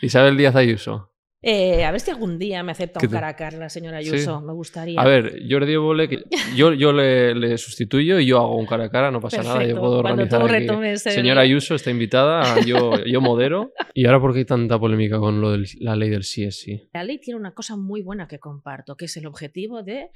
Isabel Díaz Ayuso. Eh, a ver si algún día me acepta un cara a cara la señora Ayuso, me gustaría. A ver, Jordi Evole, yo, yo le, sustituyo y yo hago un cara a cara, no pasa nada, yo puedo organizar. Señora Ayuso está invitada, yo, yo modero. ¿Y ahora por qué hay tanta polémica con lo de la ley del sí sí? La ley tiene una cosa muy buena que comparto, que es el objetivo de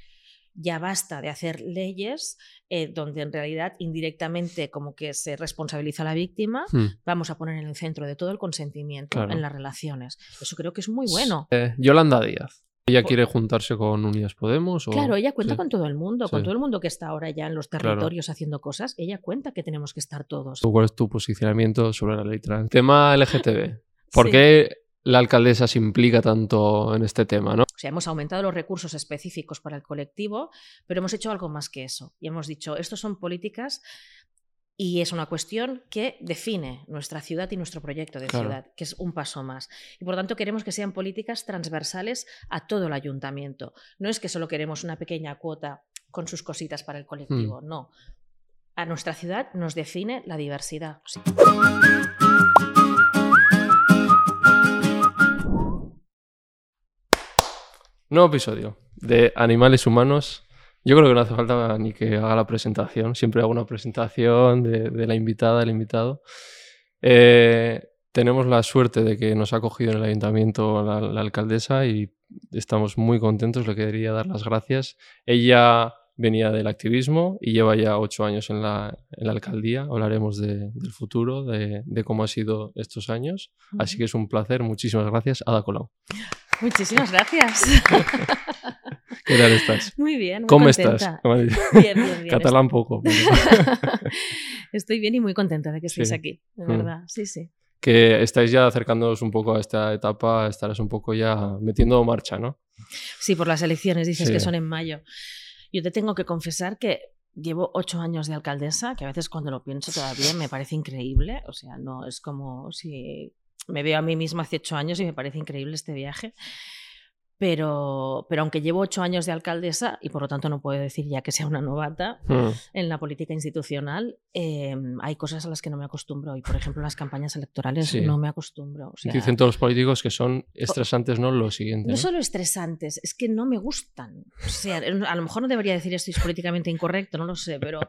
ya basta de hacer leyes eh, donde en realidad indirectamente como que se responsabiliza a la víctima, hmm. vamos a poner en el centro de todo el consentimiento en las relaciones. Eso creo que es muy bueno. Eh, Yolanda Díaz. ¿Ella quiere juntarse con Unidas Podemos? Claro, ella cuenta con todo el mundo, con todo el mundo que está ahora ya en los territorios haciendo cosas. Ella cuenta que tenemos que estar todos. ¿Cuál es tu posicionamiento sobre la ley trans? Tema LGTB. ¿Por qué la alcaldesa se implica tanto en este tema, ¿no? O sea, hemos aumentado los recursos específicos para el colectivo, pero hemos hecho algo más que eso. Y hemos dicho, estos son políticas y es una cuestión que define nuestra ciudad y nuestro proyecto de ciudad, que es un paso más. Y por tanto queremos que sean políticas transversales a todo el ayuntamiento. No es que solo queremos una pequeña cuota con sus cositas para el colectivo, hmm. no. A nuestra ciudad nos define la diversidad. Nuevo episodio de Animales Humanos. Yo creo que no hace falta ni que haga la presentación. Siempre hago una presentación de, la invitada, del invitado. Eh, tenemos la suerte de que nos ha acogido en el ayuntamiento la, alcaldesa y estamos muy contentos. Le quería dar las gracias. Ella venía del activismo y lleva ya ocho años en la, alcaldía. Hablaremos del futuro, de, cómo ha sido estos años. Así que es un placer. Muchísimas gracias, Ada Colau. Muchísimas gracias. ¿Qué tal estás? Muy bien. Muy ¿Cómo contenta. estás? Bien, bien, bien. Catalán poco. Estoy bien y muy contenta de que estéis aquí, de mm. verdad. Sí, sí. Que estáis ya acercándonos un poco a esta etapa, estarás un poco ya metiendo marcha, ¿no? Sí, por las elecciones, dices que son en mayo. Yo te tengo que confesar que llevo ocho años de alcaldesa, que a veces cuando lo pienso todavía me parece increíble. O sea, no es como si me veo a mí misma hace ocho años y me parece increíble este viaje. Pero, pero aunque llevo ocho años de alcaldesa y por lo tanto no puedo decir ya que sea una novata mm. en la política institucional, em, hay cosas a las que no me acostumbro. Y por ejemplo, las campañas electorales no me acostumbro. O dicen todos los políticos que son estresantes, ¿no? Lo siguiente. No, solo estresantes, es que no me gustan. O sea, a lo mejor no debería decir esto es políticamente incorrecto, no lo sé, pero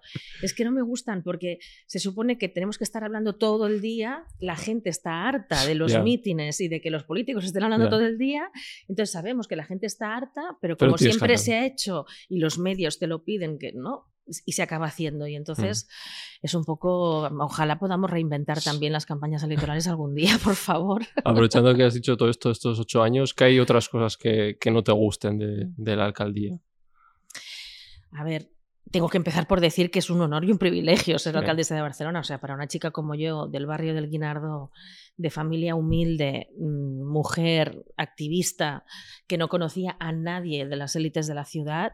es que no me gustan porque se supone que tenemos que estar hablando todo el día, la gente está harta de los mítines y de que los políticos estén hablando todo el día, entonces sabemos que la gente está harta, pero como siempre se ha hecho y los medios te lo piden, que no, y se acaba haciendo. Y entonces mm. es un poco, ojalá podamos reinventar también las campañas electorales algún día, por favor. Aprovechando que has dicho todo esto estos ocho años, ¿qué hay otras cosas que, que no te gusten de, de, la alcaldía? A ver, tengo que empezar por decir que es un honor y un privilegio ser alcaldesa de Barcelona. O sea, para una chica como yo, del barrio del Guinardo, de familia humilde, mm, mujer, activista, que no conocía a nadie de las élites de la ciudad,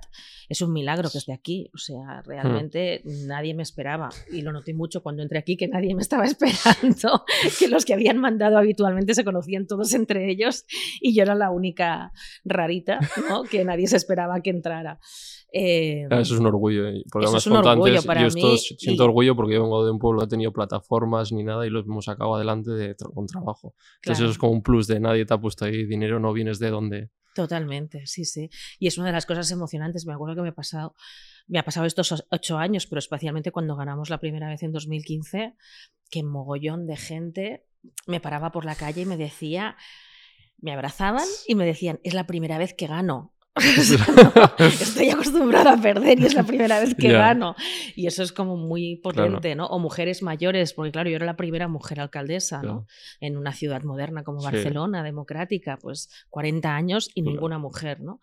es un milagro que esté aquí. O sea, realmente nadie me esperaba. Y lo noté mucho cuando entré aquí, que nadie me estaba esperando, que los que habían mandado habitualmente se conocían todos entre ellos y yo era la única rarita, ¿no? que nadie se esperaba que entrara. Eh, eso es un orgullo. Eh, porque eso es un orgullo para yo mí. siento orgullo porque yo vengo de un pueblo que no ha tenido plataformas ni nada y lo hemos sacado adelante de, con trabajo. Entonces eso es como un plus de nadie te ha puesto ahí dinero, no vienes de donde. Totalmente, sí, sí. Y es una de las cosas emocionantes. Me acuerdo que me ha pasado, me ha pasado estos ocho años, pero especialmente cuando ganamos la primera vez en 2015, que mogollón de gente me paraba por la calle y me decía, me abrazaban y me decían, es la primera vez que gano. estoy acostumbrada a perder y es la primera vez que gano. Y eso es como muy potente, ¿no? O mujeres mayores, porque claro, yo era la primera mujer alcaldesa, ¿no? En una ciudad moderna como Barcelona, democrática, pues 40 años y ninguna mujer, ¿no?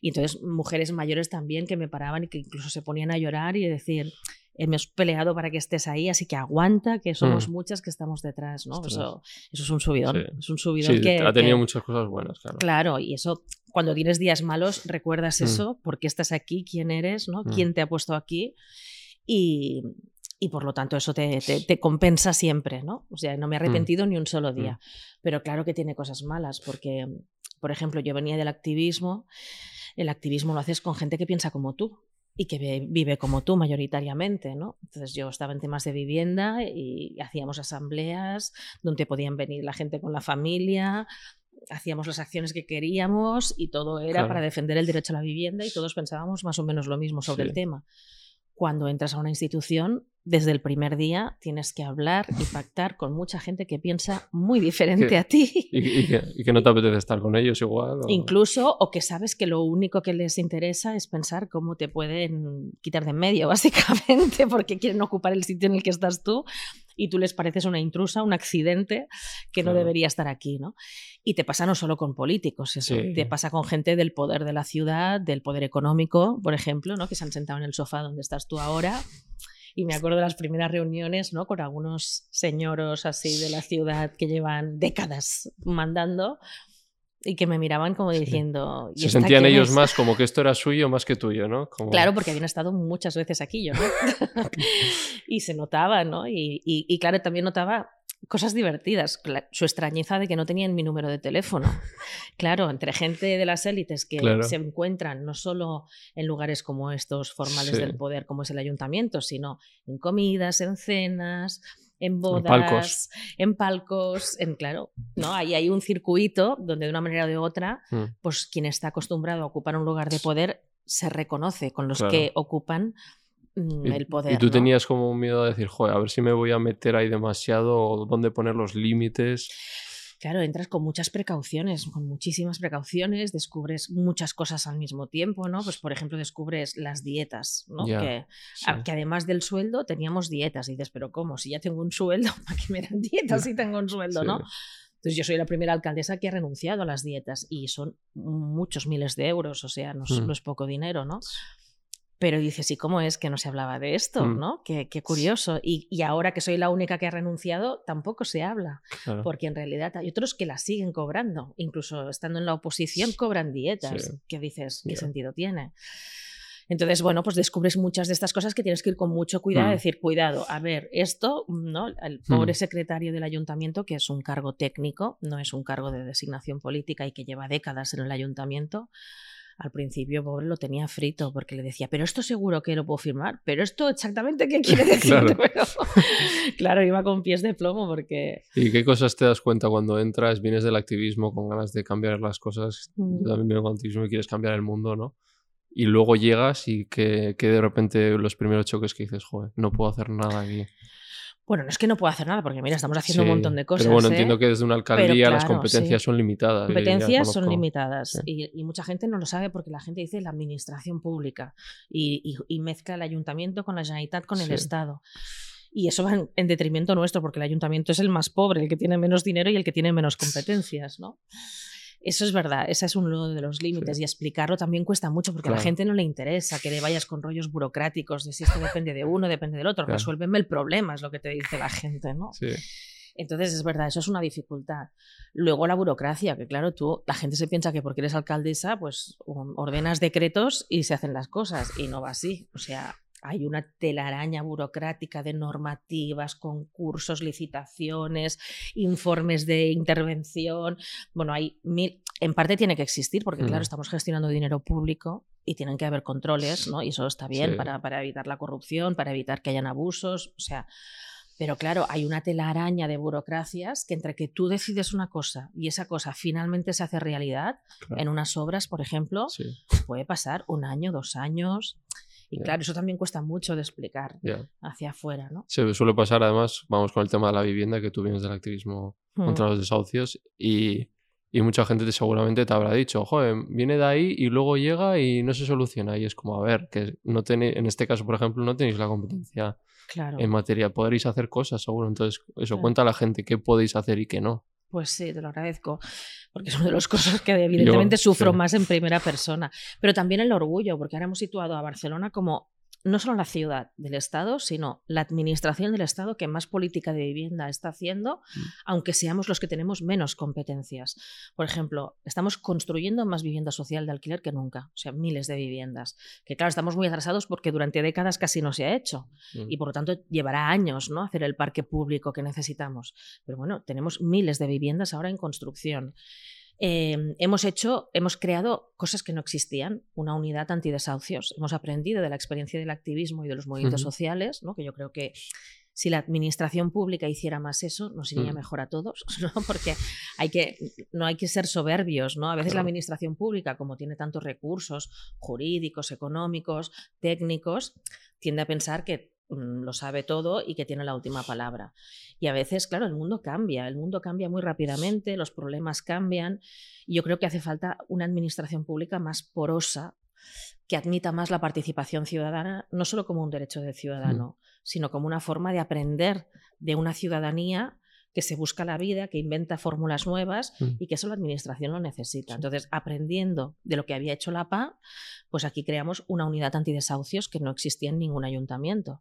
Y entonces mujeres mayores también que me paraban y que incluso se ponían a llorar y decir, hemos peleado para que estés ahí, así que aguanta, que somos mm. muchas que estamos detrás, ¿no? Eso, eso, es un subidón. Es un subidón que. Ha tenido muchas cosas buenas, claro. Claro, y eso, cuando tienes días malos, recuerdas mm. eso, por qué estás aquí, quién eres, ¿no? Mm. ¿Quién te ha puesto aquí? Y, y por lo tanto eso te, te, compensa siempre, ¿no? O sea, no me he arrepentido ni un solo día. Pero claro que tiene cosas malas, porque, por ejemplo, yo venía del activismo, el activismo lo haces con gente que piensa como tú. Y que vive como tú mayoritariamente, ¿no? Entonces yo estaba en temas de vivienda y hacíamos asambleas donde podían venir la gente con la familia, hacíamos las acciones que queríamos y todo era para defender el derecho a la vivienda y todos pensábamos más o menos lo mismo sobre el tema. Cuando entras a una institución, desde el primer día tienes que hablar y pactar con mucha gente que piensa muy diferente a ti. Y, que, no te apetece estar con ellos igual. Incluso, o que sabes que lo único que les interesa es pensar cómo te pueden quitar de en medio, básicamente, porque quieren ocupar el sitio en el que estás tú y tú les pareces una intrusa, un accidente que no debería estar aquí, ¿no? Y te pasa no solo con políticos, eso, te pasa con gente del poder de la ciudad, del poder económico, por ejemplo, ¿no? Que se han sentado en el sofá donde estás tú ahora. Y me acuerdo de las primeras reuniones, ¿no? Con algunos señoros así de la ciudad que llevan décadas mandando y que me miraban como diciendo... Se sentían ellos más como que esto era suyo más que tuyo, ¿no? Claro, porque habían estado muchas veces aquí yo, ¿no? y se notaba, ¿no? Y, y, claro, también notaba cosas divertidas, su extrañeza de que no tenían mi número de teléfono. Claro, entre gente de las élites que se encuentran no solo en lugares como estos formales del poder, como es el ayuntamiento, sino en comidas, en cenas, en bodas, en palcos, en, claro, ¿no? Ahí hay un circuito donde de una manera o de otra, mm. pues quien está acostumbrado a ocupar un lugar de poder se reconoce con los que ocupan el poder. Y tú tenías como un miedo de decir, joder, a ver si me voy a meter ahí demasiado o dónde poner los límites. Claro, entras con muchas precauciones, con muchísimas precauciones, descubres muchas cosas al mismo tiempo, ¿no? Pues por ejemplo, descubres las dietas, ¿no? que, que, además del sueldo teníamos dietas. Y dices, pero ¿cómo? Si ya tengo un sueldo, ¿para qué me dan dietas si tengo un sueldo, no? Entonces yo soy la primera alcaldesa que ha renunciado a las dietas y son muchos miles de euros, o sea, no, no mm. es poco dinero, ¿no? Pero dices, ¿y cómo es que no se hablaba de esto? Mm. ¿no? Qué, curioso. Y, ahora que soy la única que ha renunciado, tampoco se habla. Porque en realidad hay otros que la siguen cobrando. Incluso estando en la oposición, cobran dietas. ¿Qué dices? ¿Qué sentido tiene? Entonces, bueno, pues descubres muchas de estas cosas que tienes que ir con mucho cuidado, mm. decir, cuidado, a ver, esto, ¿no? El pobre mm. secretario del ayuntamiento, que es un cargo técnico, no es un cargo de designación política y que lleva décadas en el ayuntamiento, al principio pobre lo tenía frito porque le decía, pero esto seguro que lo puedo firmar, pero esto exactamente qué quiere decir. claro. claro, iba con pies de plomo porque... ¿Y qué cosas te das cuenta cuando entras, vienes del activismo con ganas de cambiar las cosas? Yo mm. también vengo del activismo y quieres cambiar el mundo, ¿no? Y luego llegas y que, que de repente los primeros choques que dices, joder, no puedo hacer nada aquí. Bueno, no es que no pueda hacer nada, porque mira, estamos haciendo un montón de cosas. Pero bueno, entiendo ¿eh? que desde una alcaldía las competencias son limitadas. Competencias son limitadas. Y, mucha gente no lo sabe porque la gente dice la administración pública y, mezcla el ayuntamiento con la Generalitat, con el Estado. Y eso va en, detrimento nuestro, porque el ayuntamiento es el más pobre, el que tiene menos dinero y el que tiene menos competencias, ¿no? Eso es verdad, ese es uno de los límites y explicarlo también cuesta mucho porque a la gente no le interesa que le vayas con rollos burocráticos de si esto depende de uno, depende del otro, resuélveme el problema, es lo que te dice la gente, ¿no? Entonces, es verdad, eso es una dificultad. Luego la burocracia, que claro, tú, la gente se piensa que porque eres alcaldesa, pues ordenas decretos y se hacen las cosas, y no va así. O sea, hay una telaraña burocrática de normativas, concursos, licitaciones, informes de intervención. Bueno, hay mil. En parte tiene que existir, porque claro, mm. estamos gestionando dinero público y tienen que haber controles, ¿no? Y eso está bien para, para evitar la corrupción, para evitar que hayan abusos. O sea. Pero claro, hay una telaraña de burocracias que entre que tú decides una cosa y esa cosa finalmente se hace realidad, en unas obras, por ejemplo, puede pasar un año, dos años. Y claro, eso también cuesta mucho de explicar hacia afuera, ¿no? Se suele pasar, además, vamos con el tema de la vivienda, que tú vienes del activismo contra mm. los desahucios y, y, mucha gente te, seguramente te habrá dicho, joder, viene de ahí y luego llega y no se soluciona. Y es como, a ver, que no tenéis, en este caso, por ejemplo, no tenéis la competencia en materia, podréis hacer cosas, seguro. Entonces, eso cuenta a la gente qué podéis hacer y qué no. Pues sí, te lo agradezco, porque es una de las cosas que evidentemente sufro más en primera persona. Pero también el orgullo, porque ahora hemos situado a Barcelona como no solo la ciudad del Estado, sino la administración del Estado que más política de vivienda está haciendo, mm. aunque seamos los que tenemos menos competencias. Por ejemplo, estamos construyendo más vivienda social de alquiler que nunca, o sea, miles de viviendas, que claro, estamos muy atrasados porque durante décadas casi no se ha hecho mm. y por lo tanto llevará años ¿no? hacer el parque público que necesitamos. Pero bueno, tenemos miles de viviendas ahora en construcción. Eh, hemos hecho, hemos creado cosas que no existían, una unidad antidesahucios. Hemos aprendido de la experiencia del activismo y de los movimientos sociales, ¿no? que yo creo que si la administración pública hiciera más eso, nos iría mm. mejor a todos, ¿no? Porque hay que, no hay que ser soberbios, ¿no? A veces la administración pública, como tiene tantos recursos jurídicos, económicos, técnicos, tiende a pensar que lo sabe todo y que tiene la última palabra. Y a veces, claro, el mundo cambia, el mundo cambia muy rápidamente, los problemas cambian. Y yo creo que hace falta una administración pública más porosa, que admita más la participación ciudadana, no solo como un derecho del ciudadano, sino como una forma de aprender de una ciudadanía que se busca la vida, que inventa fórmulas nuevas Mm. y que eso la administración lo necesita. Entonces, aprendiendo de lo que había hecho la PA, pues aquí creamos una unidad antidesahucios que no existía en ningún ayuntamiento.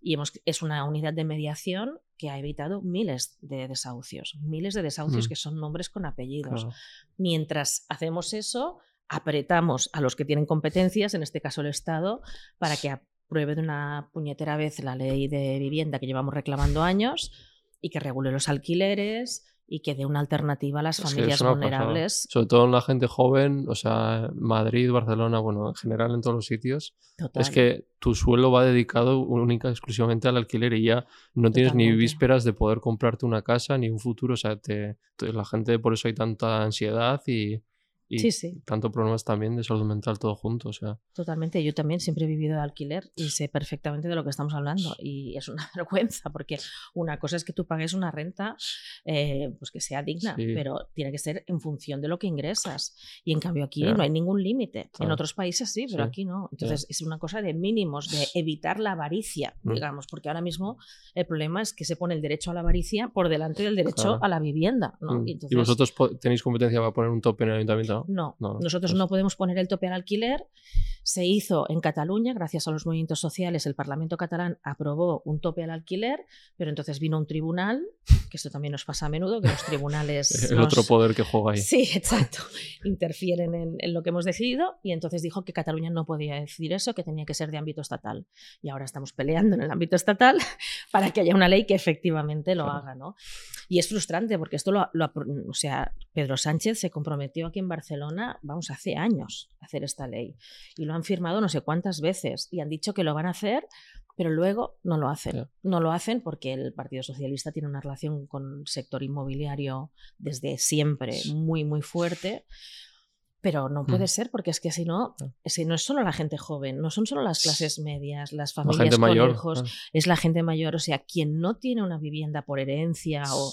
Y hemos, es una unidad de mediación que ha evitado miles de desahucios, miles de desahucios Mm. que son nombres con apellidos. Claro. Mientras hacemos eso, apretamos a los que tienen competencias, en este caso el Estado, para que apruebe de una puñetera vez la ley de vivienda que llevamos reclamando años y que regule los alquileres y que dé una alternativa a las Es familias pasada. vulnerables. Sobre todo en la gente joven, o sea, Madrid, Barcelona, bueno, en general en todos los sitios. Total. Es que tu suelo va dedicado única exclusivamente al alquiler y ya no tienes ni vísperas de poder comprarte una casa ni un futuro. O sea, te, te- la gente por eso hay tanta ansiedad y, y Sí, sí. tanto problemas también de salud mental todo junto. O sea, Totalmente, yo también siempre he vivido de alquiler y sé perfectamente de lo que estamos hablando y es una vergüenza porque una cosa es que tú pagues una renta eh, pues que sea digna, Sí. pero tiene que ser en función de lo que ingresas y en cambio aquí Ya. no hay ningún límite, en Claro. otros países sí, pero Sí. aquí no, entonces es una cosa de mínimos, de evitar la avaricia, Mm. digamos, porque ahora mismo el problema es que se pone el derecho a la avaricia por delante del derecho a la vivienda, ¿no? mm. Y ¿Y entonces- vosotros po- tenéis competencia para poner un tope en el ayuntamiento? No, No, no, nosotros pues- no podemos poner el tope al alquiler. Se hizo en Cataluña, gracias a los movimientos sociales, el Parlamento catalán aprobó un tope al alquiler, pero entonces vino un tribunal, que esto también nos pasa a menudo, que los tribunales... El nos- otro poder que juega ahí. Sí, exacto. Interfieren en, en lo que hemos decidido y entonces dijo que Cataluña no podía decidir eso, que tenía que ser de ámbito estatal. Y ahora estamos peleando en el ámbito estatal para que haya una ley que efectivamente lo Claro. haga, ¿no? Y es frustrante porque esto lo, lo o sea, Pedro Sánchez se comprometió aquí en Barcelona, vamos, hace años a hacer esta ley. Y lo han firmado no sé cuántas veces y han dicho que lo van a hacer, pero luego no lo hacen. Ya. No lo hacen porque el Partido Socialista tiene una relación con el sector inmobiliario desde siempre muy, muy fuerte. Pero no puede Mm. ser porque es que si no, Claro. si no es solo la gente joven, no son solo las clases medias, las La familias gente con mayor. hijos, es la gente mayor, o sea, quien no tiene una vivienda por herencia o...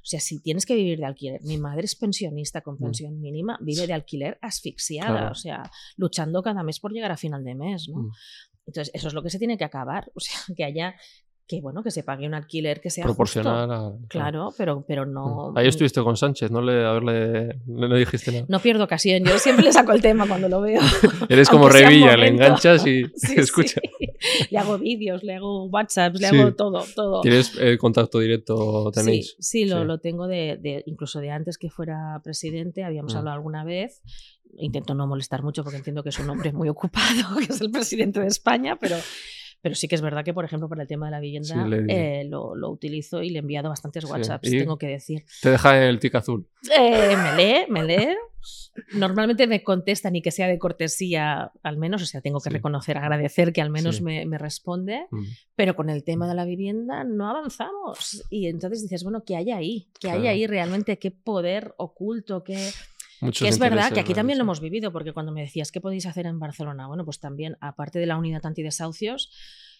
O sea, si tienes que vivir de alquiler, mi madre es pensionista con Mm. pensión mínima, vive de alquiler asfixiada, Claro. o sea, luchando cada mes por llegar a final de mes, ¿no? Mm. Entonces, eso es lo que se tiene que acabar, o sea, que haya, que bueno, que se pague un alquiler que sea justo. Proporcional a. Claro, pero, pero no... Ahí estuviste con Sánchez, no le, a verle, no le dijiste nada. No pierdo ocasión, yo siempre le saco el tema cuando lo veo. Eres como Revilla, le enganchas y Sí, escucha. sí. Le hago vídeos, le hago WhatsApps, le Sí. hago todo, todo. ¿Tienes eh, contacto directo? ¿Tenéis? Sí, sí, lo, lo tengo de, de- incluso de antes que fuera presidente, habíamos Mm. hablado alguna vez. Intento no molestar mucho porque entiendo que es un hombre muy ocupado, que es el presidente de España, pero, pero sí que es verdad que, por ejemplo, para el tema de la vivienda Sí, le- eh, lo, lo utilizo y le he enviado bastantes Sí. WhatsApps, ¿Y? tengo que decir. Te deja el tic azul. Eh, me lee, me lee. Normalmente me contesta ni que sea de cortesía, al menos, o sea, tengo que Sí. reconocer, agradecer que al menos Sí. me, me responde, Mm. pero con el tema de la vivienda no avanzamos. Y entonces dices, bueno, ¿qué hay ahí? ¿Qué hay Claro. ahí realmente? ¿Qué poder oculto? ¿Qué... Muchos Que es verdad que aquí también lo hemos vivido, porque cuando me decías, ¿qué podéis hacer en Barcelona? Bueno, pues también, aparte de la unidad antidesahucios,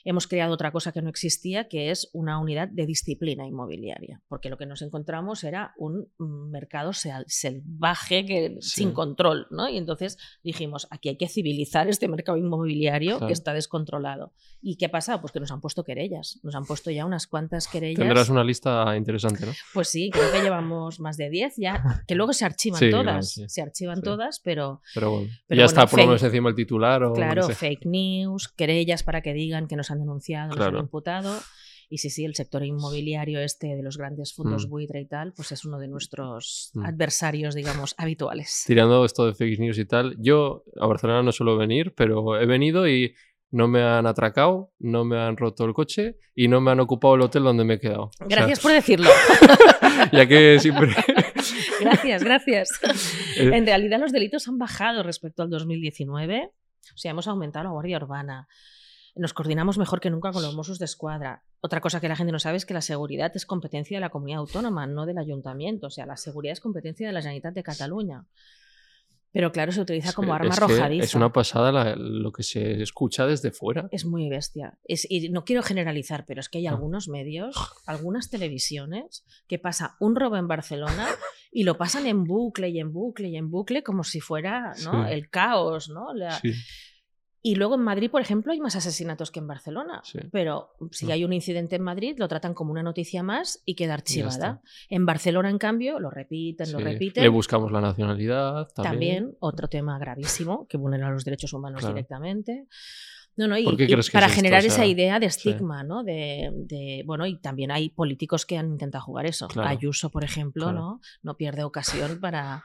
hemos creado otra cosa que no existía, que es una unidad de disciplina inmobiliaria, porque lo que nos encontramos era un mm, mercado sal- salvaje que, Sí. sin control, ¿no? Y entonces dijimos, aquí hay que civilizar este mercado inmobiliario Claro. que está descontrolado. ¿Y qué pasa? Pues que nos han puesto querellas, nos han puesto ya unas cuantas querellas. Tendrás una lista interesante, ¿no? Pues sí, creo que llevamos más de 10 ya, que luego se archivan Sí, todas, claro, sí. se archivan todas, pero Pero bueno. Pero ya bueno, está por lo menos encima el titular o. claro, no sé. fake news, querellas para que digan que nos han denunciado, nos Claro. han imputado. Y sí, sí, el sector inmobiliario este de los grandes fondos Mm. buitre y tal, pues es uno de nuestros Mm. adversarios, digamos, habituales. Tirando esto de fake news y tal, yo a Barcelona no suelo venir, pero he venido y no me han atracado, no me han roto el coche y no me han ocupado el hotel donde me he quedado. O sea, Gracias por decirlo. ya que siempre, gracias, gracias. en realidad los delitos han bajado respecto al 2019. O sea, hemos aumentado la Guardia Urbana. Nos coordinamos mejor que nunca con los Mossos de Escuadra. Otra cosa que la gente no sabe es que la seguridad es competencia de la comunidad autónoma, no del ayuntamiento. O sea, la seguridad es competencia de la Generalitat de Cataluña. Pero claro, se utiliza como arma es arrojadiza. Es una pasada lo que se escucha desde fuera. Es muy bestia. Es, y no quiero generalizar, pero es que hay algunos medios, algunas televisiones, que pasa un robo en Barcelona y lo pasan en bucle y en bucle y en bucle como si fuera ¿no? el caos, ¿no? La, y luego en Madrid, por ejemplo, hay más asesinatos que en Barcelona. Pero si mm. hay un incidente en Madrid, lo tratan como una noticia más y queda archivada. En Barcelona, en cambio, lo repiten, lo repiten. Le buscamos la nacionalidad. También. también otro tema gravísimo que vulnera los derechos humanos directamente. No, no, y, para generar esa idea de estigma, ¿no? De, bueno, y también hay políticos que han intentado jugar eso. Ayuso, por ejemplo, ¿no? No pierde ocasión para.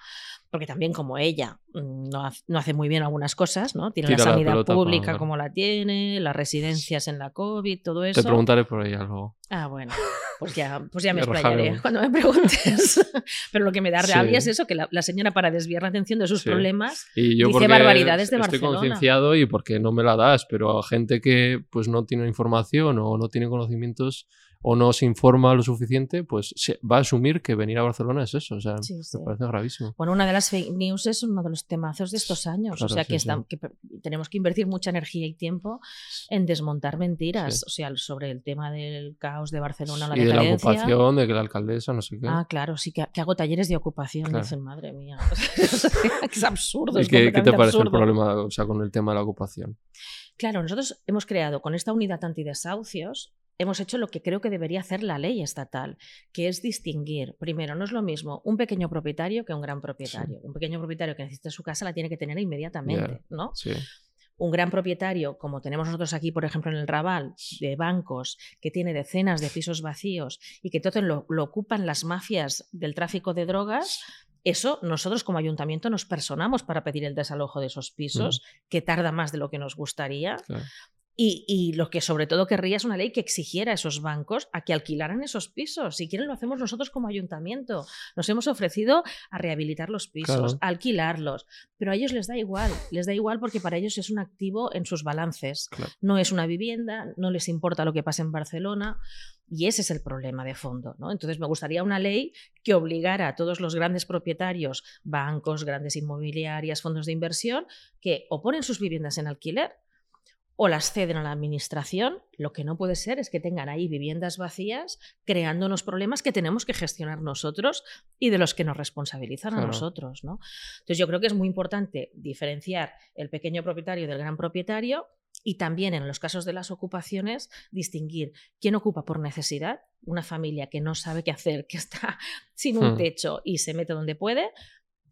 Porque también, como ella mm, no, hace muy bien algunas cosas, ¿no? Tiene la sanidad pública como la tiene, las residencias en la COVID, todo eso. Te preguntaré por ella luego. Ah, bueno. Pues ya, pues ya me explayaré cuando me preguntes. Pero lo que me da rabia es eso, que la, señora para desviar la atención de sus problemas y yo dice barbaridades de estoy Barcelona. Estoy concienciado y porque no me la das, pero a gente que pues no tiene información o no tiene conocimientos o no se informa lo suficiente, pues se va a asumir que venir a Barcelona es eso. O sea, me parece gravísimo. Bueno, una de las fake news es uno de los temazos de estos años. o sea, que, que, tenemos que invertir mucha energía y tiempo en desmontar mentiras. O sea, sobre el tema del caos de Barcelona, la y de la ocupación, de que la alcaldesa, no sé qué. Ah, claro, sí, que, hago talleres de ocupación. Dicen, madre mía. es absurdo. ¿Y qué, te parece el problema o sea, con el tema de la ocupación? Claro, nosotros hemos creado con esta unidad antidesahucios hemos hecho lo que creo que debería hacer la ley estatal, que es distinguir. Primero, no es lo mismo un pequeño propietario que un gran propietario. Un pequeño propietario que necesita su casa la tiene que tener inmediatamente, ¿no? Un gran propietario, como tenemos nosotros aquí, por ejemplo, en el Raval, de bancos, que tiene decenas de pisos vacíos y que todo lo, ocupan las mafias del tráfico de drogas, eso nosotros como ayuntamiento nos personamos para pedir el desalojo de esos pisos, que tarda más de lo que nos gustaría. Y, lo que sobre todo querría es una ley que exigiera a esos bancos a que alquilaran esos pisos. Si quieren, lo hacemos nosotros como ayuntamiento. Nos hemos ofrecido a rehabilitar los pisos, a alquilarlos, pero a ellos les da igual. Les da igual porque para ellos es un activo en sus balances. No es una vivienda, no les importa lo que pase en Barcelona. Y ese es el problema de fondo. ¿no? Entonces, me gustaría una ley que obligara a todos los grandes propietarios, bancos, grandes inmobiliarias, fondos de inversión, que o ponen sus viviendas en alquiler o las ceden a la administración, lo que no puede ser es que tengan ahí viviendas vacías creando unos problemas que tenemos que gestionar nosotros y de los que nos responsabilizan a nosotros. ¿no? Entonces yo creo que es muy importante diferenciar el pequeño propietario del gran propietario y también en los casos de las ocupaciones distinguir quién ocupa por necesidad, una familia que no sabe qué hacer, que está sin un hmm. techo y se mete donde puede,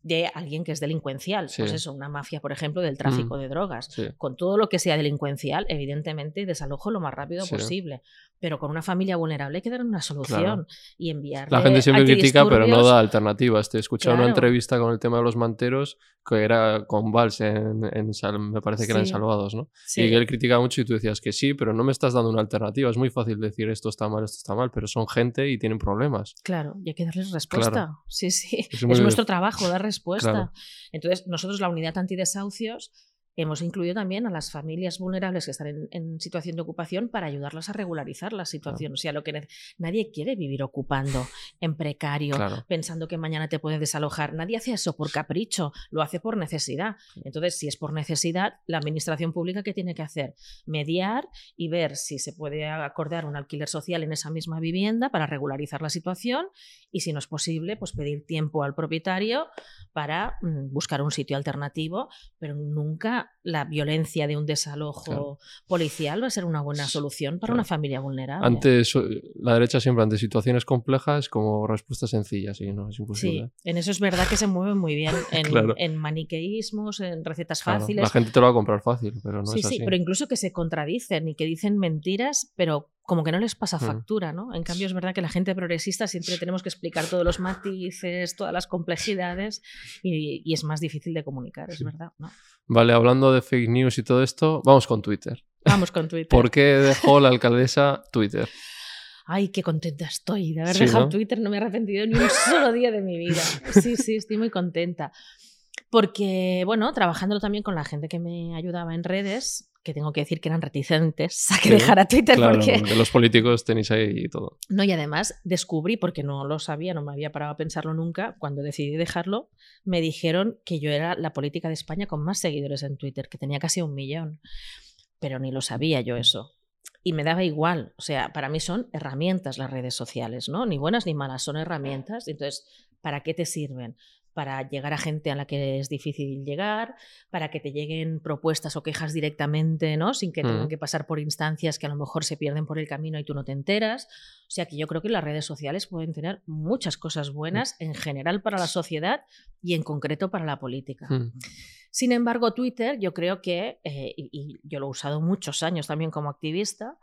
de alguien que es delincuencial. Pues eso, una mafia, por ejemplo, del tráfico mm. de drogas. Con todo lo que sea delincuencial, evidentemente, desalojo lo más rápido posible. Pero con una familia vulnerable hay que dar una solución y enviar. La gente siempre critica, pero no da alternativas. Te he escuchado una entrevista con el tema de los manteros que era con Valls en, en me parece que eran Salvados, ¿no? Y él criticaba mucho y tú decías que sí, pero no me estás dando una alternativa. Es muy fácil decir esto está mal, esto está mal, pero son gente y tienen problemas. Claro, y hay que darles respuesta. Sí, sí. Es, nuestro trabajo dar respuesta. Entonces, nosotros la unidad antidesahucios Hemos incluido también a las familias vulnerables que están en, situación de ocupación para ayudarlas a regularizar la situación. O sea, lo que nadie quiere vivir ocupando en precario, pensando que mañana te pueden desalojar. Nadie hace eso por capricho, lo hace por necesidad. Entonces, si es por necesidad, la administración pública ¿qué tiene que hacer? Mediar y ver si se puede acordar un alquiler social en esa misma vivienda para regularizar la situación y si no es posible, pues pedir tiempo al propietario para mm, buscar un sitio alternativo, pero nunca la violencia de un desalojo policial va a ser una buena solución para una familia vulnerable. Antes, la derecha siempre ante situaciones complejas como respuestas sencillas, y no es imposible. Sí, en eso es verdad que se mueven muy bien en, maniqueísmos, en recetas fáciles. La gente te lo va a comprar fácil, pero no es así. Sí, pero incluso que se contradicen y que dicen mentiras, pero como que no les pasa hmm. factura, ¿no? En cambio es verdad que la gente progresista siempre tenemos que explicar todos los matices, todas las complejidades y, y es más difícil de comunicar, es verdad, ¿no? Vale, hablando de fake news y todo esto, vamos con Twitter. Vamos con Twitter. ¿Por qué dejó la alcaldesa Twitter? ay, qué contenta estoy de haber dejado Twitter, no me he arrepentido ni un solo día de mi vida. Sí, sí, estoy muy contenta. Porque, bueno, trabajándolo también con la gente que me ayudaba en redes, que tengo que decir que eran reticentes a que dejara Twitter claro, porque... los políticos tenéis ahí y todo. No, y además descubrí, porque no lo sabía, no me había parado a pensarlo nunca, cuando decidí dejarlo, me dijeron que yo era la política de España con más seguidores en Twitter, que tenía casi un millón. Pero ni lo sabía yo eso. Y me daba igual, o sea, para mí son herramientas las redes sociales, ¿no? Ni buenas ni malas, son herramientas. Entonces, ¿para qué te sirven? Para llegar a gente a la que es difícil llegar, para que te lleguen propuestas o quejas directamente, ¿no? Sin que tengan mm. que pasar por instancias que a lo mejor se pierden por el camino y tú no te enteras. O sea que yo creo que las redes sociales pueden tener muchas cosas buenas en general para la sociedad y en concreto para la política. Mm. Sin embargo, Twitter, yo creo que, eh, y yo lo he usado muchos años también como activista,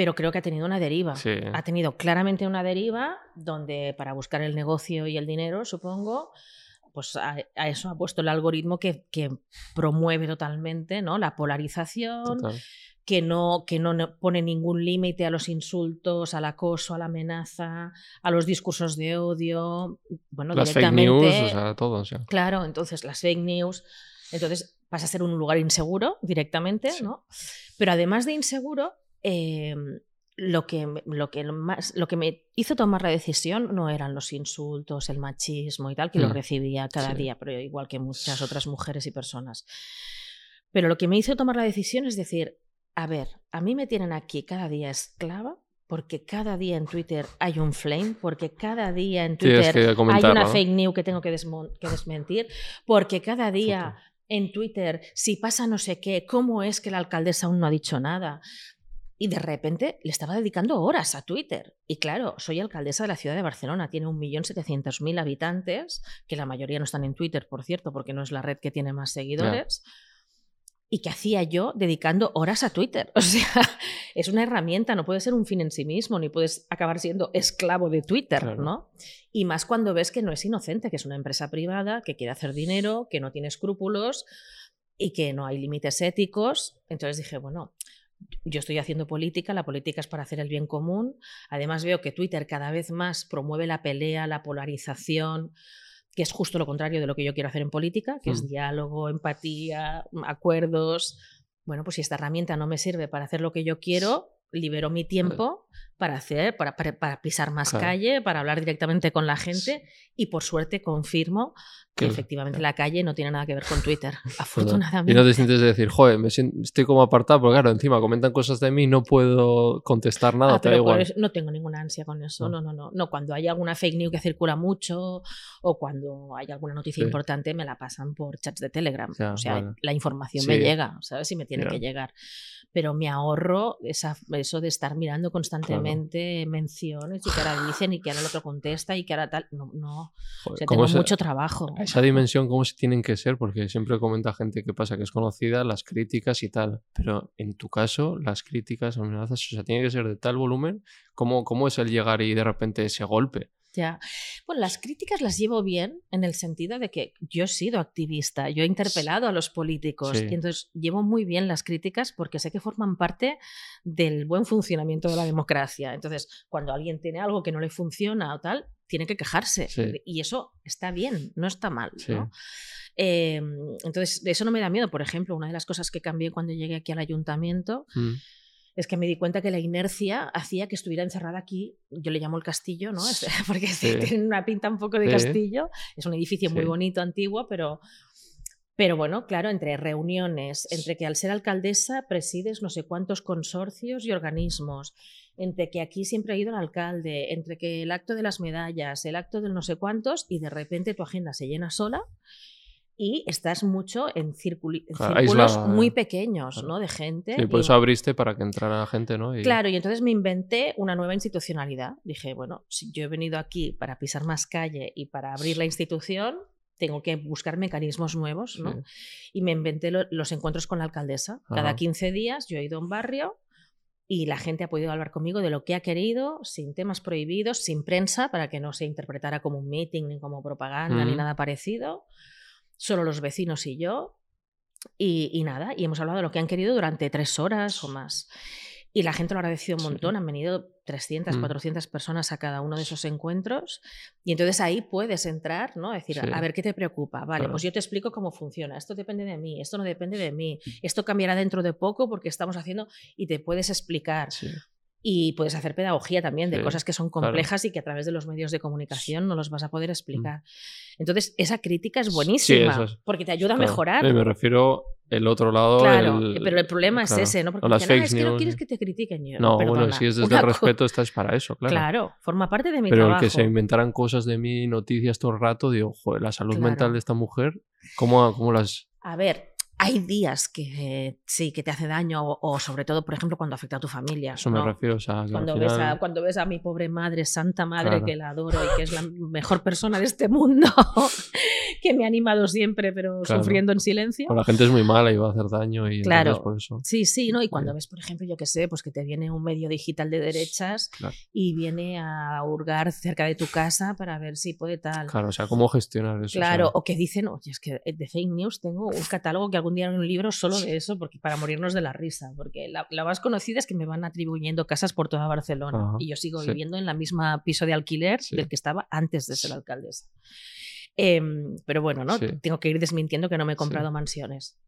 pero creo que ha tenido una deriva. Ha tenido claramente una deriva donde para buscar el negocio y el dinero, supongo, pues a, eso ha puesto el algoritmo que, promueve totalmente ¿no? la polarización, que no, que no pone ningún límite a los insultos, al acoso, a la amenaza, a los discursos de odio. Bueno, las fake news, o sea, todo. Claro, entonces las fake news. Entonces pasa a ser un lugar inseguro directamente, ¿no? Pero además de inseguro, Em, lo que, lo, que más, lo que me hizo tomar la decisión no eran los insultos, el machismo y tal, que lo mm, recibía cada día, pero igual que muchas otras mujeres y personas. Pero lo que me hizo tomar la decisión es decir, a ver, a mí me tienen aquí cada día esclava porque cada día en Twitter hay un flame, porque cada día en Twitter hay una fake news que tengo que, que desmentir, porque cada día en Twitter, si pasa no sé qué, ¿cómo es que la alcaldesa aún no ha dicho nada? Y de repente le estaba dedicando horas a Twitter. Y claro, soy alcaldesa de la ciudad de Barcelona, tiene 1.700.000 habitantes, que la mayoría no están en Twitter, por cierto, porque no es la red que tiene más seguidores. ¿Y qué hacía yo dedicando horas a Twitter? O sea, es una herramienta, no puede ser un fin en sí mismo, ni puedes acabar siendo esclavo de Twitter, ¿no? Y más cuando ves que no es inocente, que es una empresa privada, que quiere hacer dinero, que no tiene escrúpulos y que no hay límites éticos. Entonces dije, bueno, yo estoy haciendo política, la política es para hacer el bien común. Además veo que Twitter cada vez más promueve la pelea, la polarización, que es justo lo contrario de lo que yo quiero hacer en política, que es mm. diálogo, empatía, acuerdos. Bueno, pues si esta herramienta no me sirve para hacer lo que yo quiero, libero mi tiempo para hacer, para, para, pisar más calle, para hablar directamente con la gente y por suerte confirmo que efectivamente la calle no tiene nada que ver con Twitter, afortunadamente. Y no te sientes de decir, joder, me estoy como apartado, porque claro, encima comentan cosas de mí, no puedo contestar nada, ah, te da igual. no tengo ninguna ansia con eso, no. no, no, no. cuando hay alguna fake news que circula mucho o cuando hay alguna noticia importante, me la pasan por chats de Telegram. o sea, la información me llega, ¿sabes? Si me tiene que llegar. Pero me ahorro esa, eso de estar mirando constantemente menciones y que ahora dicen y que ahora el otro contesta y que ahora tal. No, no. o sea, tengo mucho trabajo esa dimensión, cómo se tienen que ser, porque siempre comenta gente que pasa que es conocida, las críticas y tal, pero en tu caso, las críticas, amenazas, o sea, tiene que ser de tal volumen, ¿cómo, cómo es el llegar y de repente ese golpe? Ya. Bueno, las críticas las llevo bien en el sentido de que yo he sido activista, yo he interpelado a los políticos y entonces llevo muy bien las críticas porque sé que forman parte del buen funcionamiento de la democracia. Entonces, cuando alguien tiene algo que no le funciona o tal, tiene que quejarse. Y eso está bien, no está mal. Em, entonces, de eso no me da miedo. Por ejemplo, una de las cosas que cambié cuando llegué aquí al ayuntamiento mm. es que me di cuenta que la inercia hacía que estuviera encerrada aquí. Yo le llamo el castillo, ¿no? Porque tiene una pinta un poco de castillo. Es un edificio muy bonito, antiguo, pero. Pero bueno, claro, entre reuniones, entre que al ser alcaldesa presides no sé cuántos consorcios y organismos, entre que aquí siempre ha ido el alcalde, entre que el acto de las medallas, el acto del no sé cuántos, y de repente tu agenda se llena sola y estás mucho en, círculos muy pequeños, ¿no? De gente. Sí, por eso abriste para que entrara gente, ¿no? Claro, y entonces me inventé una nueva institucionalidad. Dije, bueno, si yo he venido aquí para pisar más calle y para abrir la institución, tengo que buscar mecanismos nuevos, ¿no? Y me inventé los encuentros con la alcaldesa. Cada 15 días yo he ido a un barrio y la gente ha podido hablar conmigo de lo que ha querido, sin temas prohibidos, sin prensa, para que no se interpretara como un meeting ni como propaganda ni nada parecido. Solo los vecinos y yo. Y, nada, y hemos hablado de lo que han querido durante tres horas o más. Y la gente lo ha agradecido un montón, han venido 300, 400 Mm. personas a cada uno de esos encuentros y entonces ahí puedes entrar, ¿no? Decir, Sí. a ver, ¿qué te preocupa? Vale, Claro. pues yo te explico cómo funciona. Esto depende de mí, esto no depende de mí, esto cambiará dentro de poco porque estamos haciendo y te puedes explicar. Sí. Y puedes hacer pedagogía también de Sí, cosas que son claro. complejas y que a través de los medios de comunicación no los vas a poder Mm. explicar. Entonces, esa crítica es buenísima es. porque te ayuda a mejorar. Me refiero el otro lado. Claro, el- pero el problema claro. es ese, ¿no? Porque O las dicen, "Ah, es que no quieres que te critiquen. Yo, No, bueno, si es desde el respeto, estás para eso, claro. Claro, forma parte de mi Pero trabajo. el que se inventaran cosas de mí, noticias todo el rato, digo, joder, la salud mental de esta mujer, ¿cómo, cómo las...? A ver, hay días que eh, sí, que te hace daño o, o sobre todo, por ejemplo, cuando afecta a tu familia. Eso me ¿no? refiero, o sea, Cuando ves, final- a, cuando ves a mi pobre madre, santa madre, Claro. que la adoro y que es la mejor persona de este mundo, que me ha animado siempre, pero Claro. sufriendo en silencio. pues la gente es muy mala y va a hacer daño y Claro. por eso. Sí, sí, ¿no? Y cuando Oye. ves, por ejemplo, yo que sé, pues que te viene un medio digital de derechas Claro. y viene a hurgar cerca de tu casa para ver si puede tal. Claro, o sea, ¿cómo gestionar eso? O Claro, sea, o que dicen, oye, es que de fake news tengo un catálogo que algún día haré un libro solo de eso porque para morirnos de la risa, porque la, la más conocida es que me van atribuyendo casas por toda Barcelona Ajá, y yo sigo sí. viviendo en la misma piso de alquiler Sí. del que estaba antes de ser alcaldesa. Em, pero bueno, ¿no? Sí. Tengo que ir desmintiendo que no me he comprado mansiones.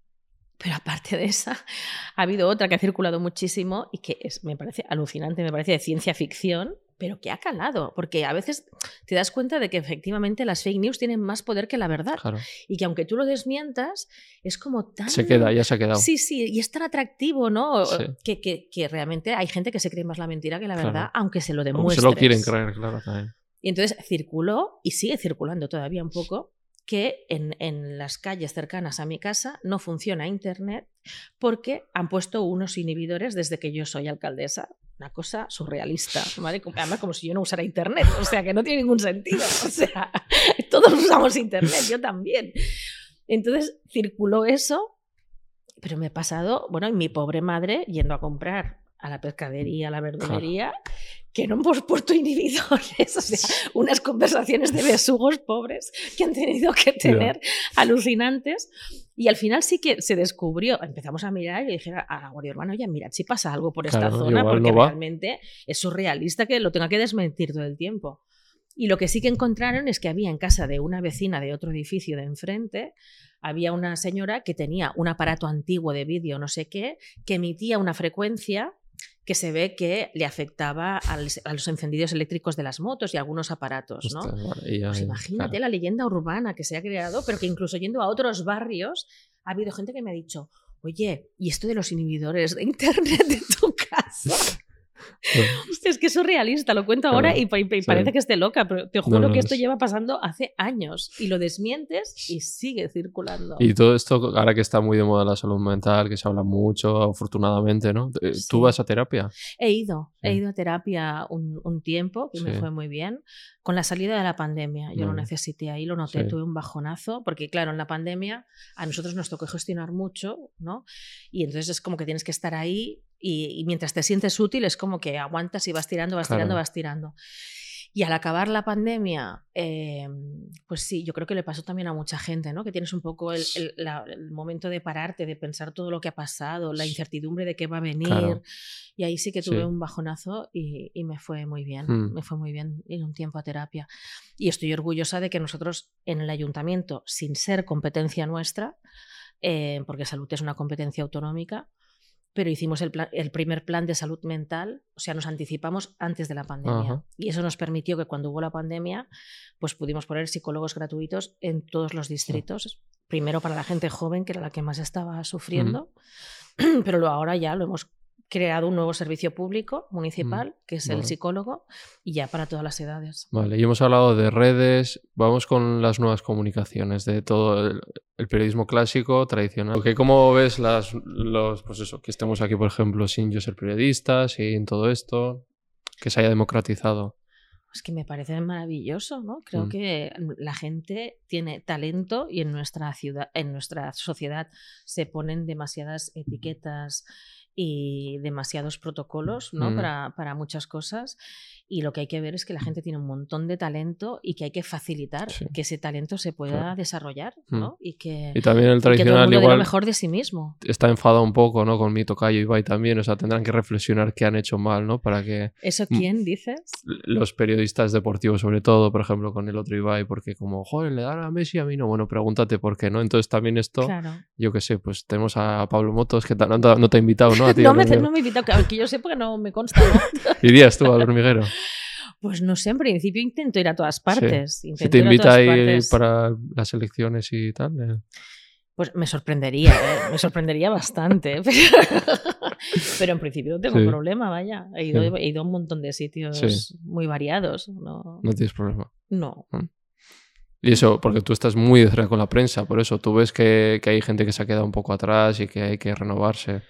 Pero aparte de esa, ha habido otra que ha circulado muchísimo y que es, me parece alucinante, me parece de ciencia ficción, pero que ha calado, porque a veces te das cuenta de que efectivamente las fake news tienen más poder que la verdad claro, y que aunque tú lo desmientas, es como tan... se queda, ya se ha quedado. Sí, sí, y es tan atractivo, ¿no? Sí. Que, que- que realmente hay gente que se cree más la mentira que la Claro. verdad, aunque se lo Como demuestres. se lo quieren creer, claro, también. Y entonces circuló, y sigue circulando todavía un poco, que en, en las calles cercanas a mi casa no funciona Internet porque han puesto unos inhibidores desde que yo soy alcaldesa. Una cosa surrealista, Además, como si yo no usara Internet, o sea, que no tiene ningún sentido. O sea, todos usamos Internet, yo también. Entonces circuló eso, pero me he pasado, bueno, y mi pobre madre yendo a comprar a la pescadería, a la verdulería, que no hemos puesto inhibidores, o sea, unas conversaciones de besugos pobres que han tenido que tener alucinantes. Y al final sí que se descubrió, empezamos a mirar y dije a la Guardia Urbana, oye, mirad si pasa algo por esta Claro, zona, igual porque realmente es surrealista que lo tenga que desmentir todo el tiempo. Y lo que sí que encontraron es que había en casa de una vecina de otro edificio de enfrente, había una señora que tenía un aparato antiguo de vídeo, no sé qué, que emitía una frecuencia que se ve que le afectaba al- a los encendidos eléctricos de las motos y algunos aparatos, ¿no? Pues imagínate claro. la leyenda urbana que se ha creado, pero que incluso yendo a otros barrios ha habido gente que me ha dicho, oye, ¿y esto de los inhibidores de internet de tu casa? Hostia, es que es surrealista, lo cuento ahora Claro, y, pa- y sí. parece que esté loca, pero te juro no, que esto es- lleva pasando hace años y lo desmientes y sigue circulando. Y todo esto, ahora que está muy de moda la salud mental, que se habla mucho, afortunadamente, ¿no? Eh, Sí. ¿Tú vas a terapia? He ido, he Sí. ido a terapia un, un tiempo y me fue muy bien. Con la salida de la pandemia, yo lo necesité ahí, lo noté, tuve un bajonazo, porque claro, en la pandemia a nosotros nos tocó gestionar mucho, ¿no? Y entonces es como que tienes que estar ahí y, y mientras te sientes útil es como que aguantas y vas tirando, vas tirando, Claro. vas tirando. Y al acabar la pandemia, eh, pues sí, yo creo que le pasó también a mucha gente, ¿no? Que tienes un poco el, el- la- el momento de pararte, de pensar todo lo que ha pasado, la incertidumbre de qué va a venir. Claro. Y ahí sí que tuve Sí. un bajonazo y, y me fue muy bien. Mm. Me fue muy bien ir un tiempo a terapia. Y estoy orgullosa de que nosotros en el ayuntamiento, sin ser competencia nuestra, eh, porque salud es una competencia autonómica, pero hicimos el, pla- el primer plan de salud mental, o sea, nos anticipamos antes de la pandemia. Ajá. Y eso nos permitió que cuando hubo la pandemia, pues pudimos poner psicólogos gratuitos en todos los distritos. Primero para la gente joven, que era la que más estaba sufriendo, pero luego ahora ya lo hemos creado un nuevo servicio público municipal, que es el psicólogo, y ya para todas las edades. Vale, y hemos hablado de redes, vamos con las nuevas comunicaciones, de todo el, el periodismo clásico, tradicional. ¿Cómo ves las, los, pues eso, que estemos aquí, por ejemplo, sin yo ser periodista, sin todo esto, que se haya democratizado? Es que me parece maravilloso, ¿no? Creo Mm. que la gente tiene talento y en nuestra ciudad, en nuestra sociedad se ponen demasiadas etiquetas y demasiados protocolos ¿no? Mm. para, para muchas cosas. Y lo que hay que ver es que la gente tiene un montón de talento y que hay que facilitar Sí. que ese talento se pueda Claro. desarrollar Mm. ¿no? y que, Y también el y que todo el tradicional mundo dé lo igual mejor de sí mismo. está enfadado un poco, ¿no? Con mi tocayo Ibai también, o sea, tendrán que reflexionar qué han hecho mal, ¿no? Para que ¿Eso Mm. quién dices? los periodistas deportivos, sobre todo, por ejemplo, con el otro Ibai, porque como, joder, le dan a Messi a mí no, bueno, pregúntate por qué, ¿no? Entonces también esto, Claro. yo qué sé, pues tenemos a Pablo Motos, que no te ha invitado, ¿no? A ti, No me, no me invitado, que, que yo sepa que no me consta, ¿no? ¿Irías tú al hormiguero? Pues no sé, en principio intento ir a todas partes. Si te invita ahí partes. para las elecciones y tal. eh. Pues me sorprendería, ¿eh? me sorprendería bastante. Pero, pero en principio no tengo Sí. problema, vaya. He ido, Sí. he ido a un montón de sitios muy variados. No, No tienes problema. no. Y eso, porque tú estás muy de cerca con la prensa, por eso tú ves que, que hay gente que se ha quedado un poco atrás y que hay que renovarse.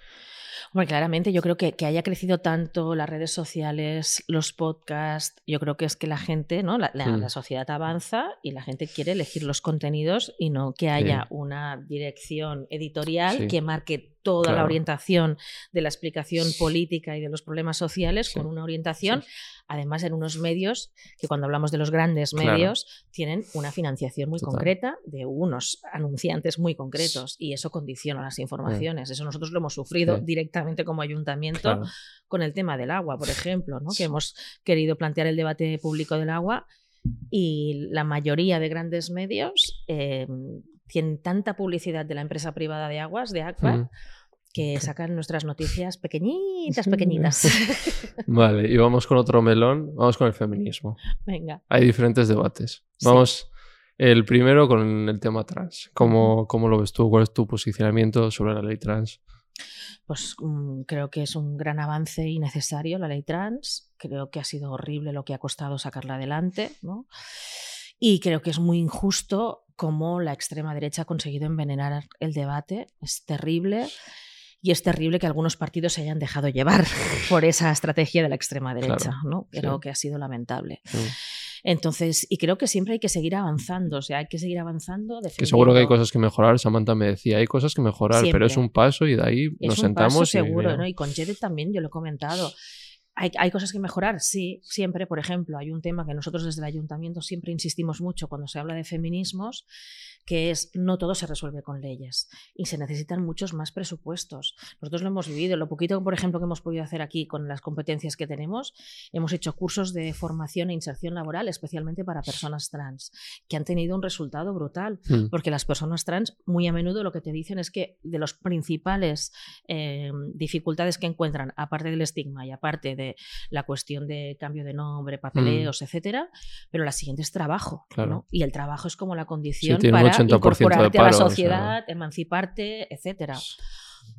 Hombre, claramente yo creo que, que haya crecido tanto las redes sociales, los podcasts, yo creo que es que la gente, ¿no? La, la- Mm. la sociedad avanza y la gente quiere elegir los contenidos y no que haya Sí. una dirección editorial Sí. que marque toda la orientación de la explicación política y de los problemas sociales Sí. con una orientación, Sí. además en unos medios que cuando hablamos de los grandes Claro. medios tienen una financiación muy Total. concreta de unos anunciantes muy concretos y eso condiciona las informaciones. Eso nosotros lo hemos sufrido directamente como ayuntamiento Claro. con el tema del agua, por ejemplo, ¿no? que hemos querido plantear el debate público del agua y la mayoría de grandes medios eh, tienen tanta publicidad de la empresa privada de aguas, de Aqua, Mm. que sacan nuestras noticias pequeñitas, pequeñitas. Vale, y vamos con otro melón. Vamos con el feminismo. Venga. Hay diferentes debates. Sí. Vamos, el primero con el tema trans. ¿Cómo, ¿Cómo lo ves tú? ¿Cuál es tu posicionamiento sobre la ley trans? Pues mm, creo que es un gran avance y necesario la ley trans. Creo que ha sido horrible lo que ha costado sacarla adelante, ¿no? Y creo que es muy injusto cómo la extrema derecha ha conseguido envenenar el debate. Es terrible. Y es terrible que algunos partidos se hayan dejado llevar por esa estrategia de la extrema derecha, Claro, ¿no? Creo sí. que ha sido lamentable. Mm. Entonces, y creo que siempre hay que seguir avanzando, o sea, hay que seguir avanzando. Que seguro que hay cosas que mejorar. Samantha me decía, hay cosas que mejorar, pero es Siempre. un paso y de ahí Es nos un sentamos paso y seguro, bien. ¿no? Y con Jede también, yo lo he comentado. ¿Hay, hay cosas que mejorar? Sí, siempre. Por ejemplo, hay un tema que nosotros desde el ayuntamiento siempre insistimos mucho cuando se habla de feminismos, que es no todo se resuelve con leyes y se necesitan muchos más presupuestos. Nosotros lo hemos vivido. Lo poquito, por ejemplo, que hemos podido hacer aquí con las competencias que tenemos, hemos hecho cursos de formación e inserción laboral, especialmente para personas trans, que han tenido un resultado brutal Mm. porque las personas trans muy a menudo lo que te dicen es que de las principales eh, dificultades que encuentran, aparte del estigma y aparte de la cuestión de cambio de nombre, papeleos, etcétera, pero la siguiente es trabajo. Claro. ¿no? Y el trabajo es como la condición para 80% de incorporarte a la paro, o sea. sociedad, emanciparte, etcétera.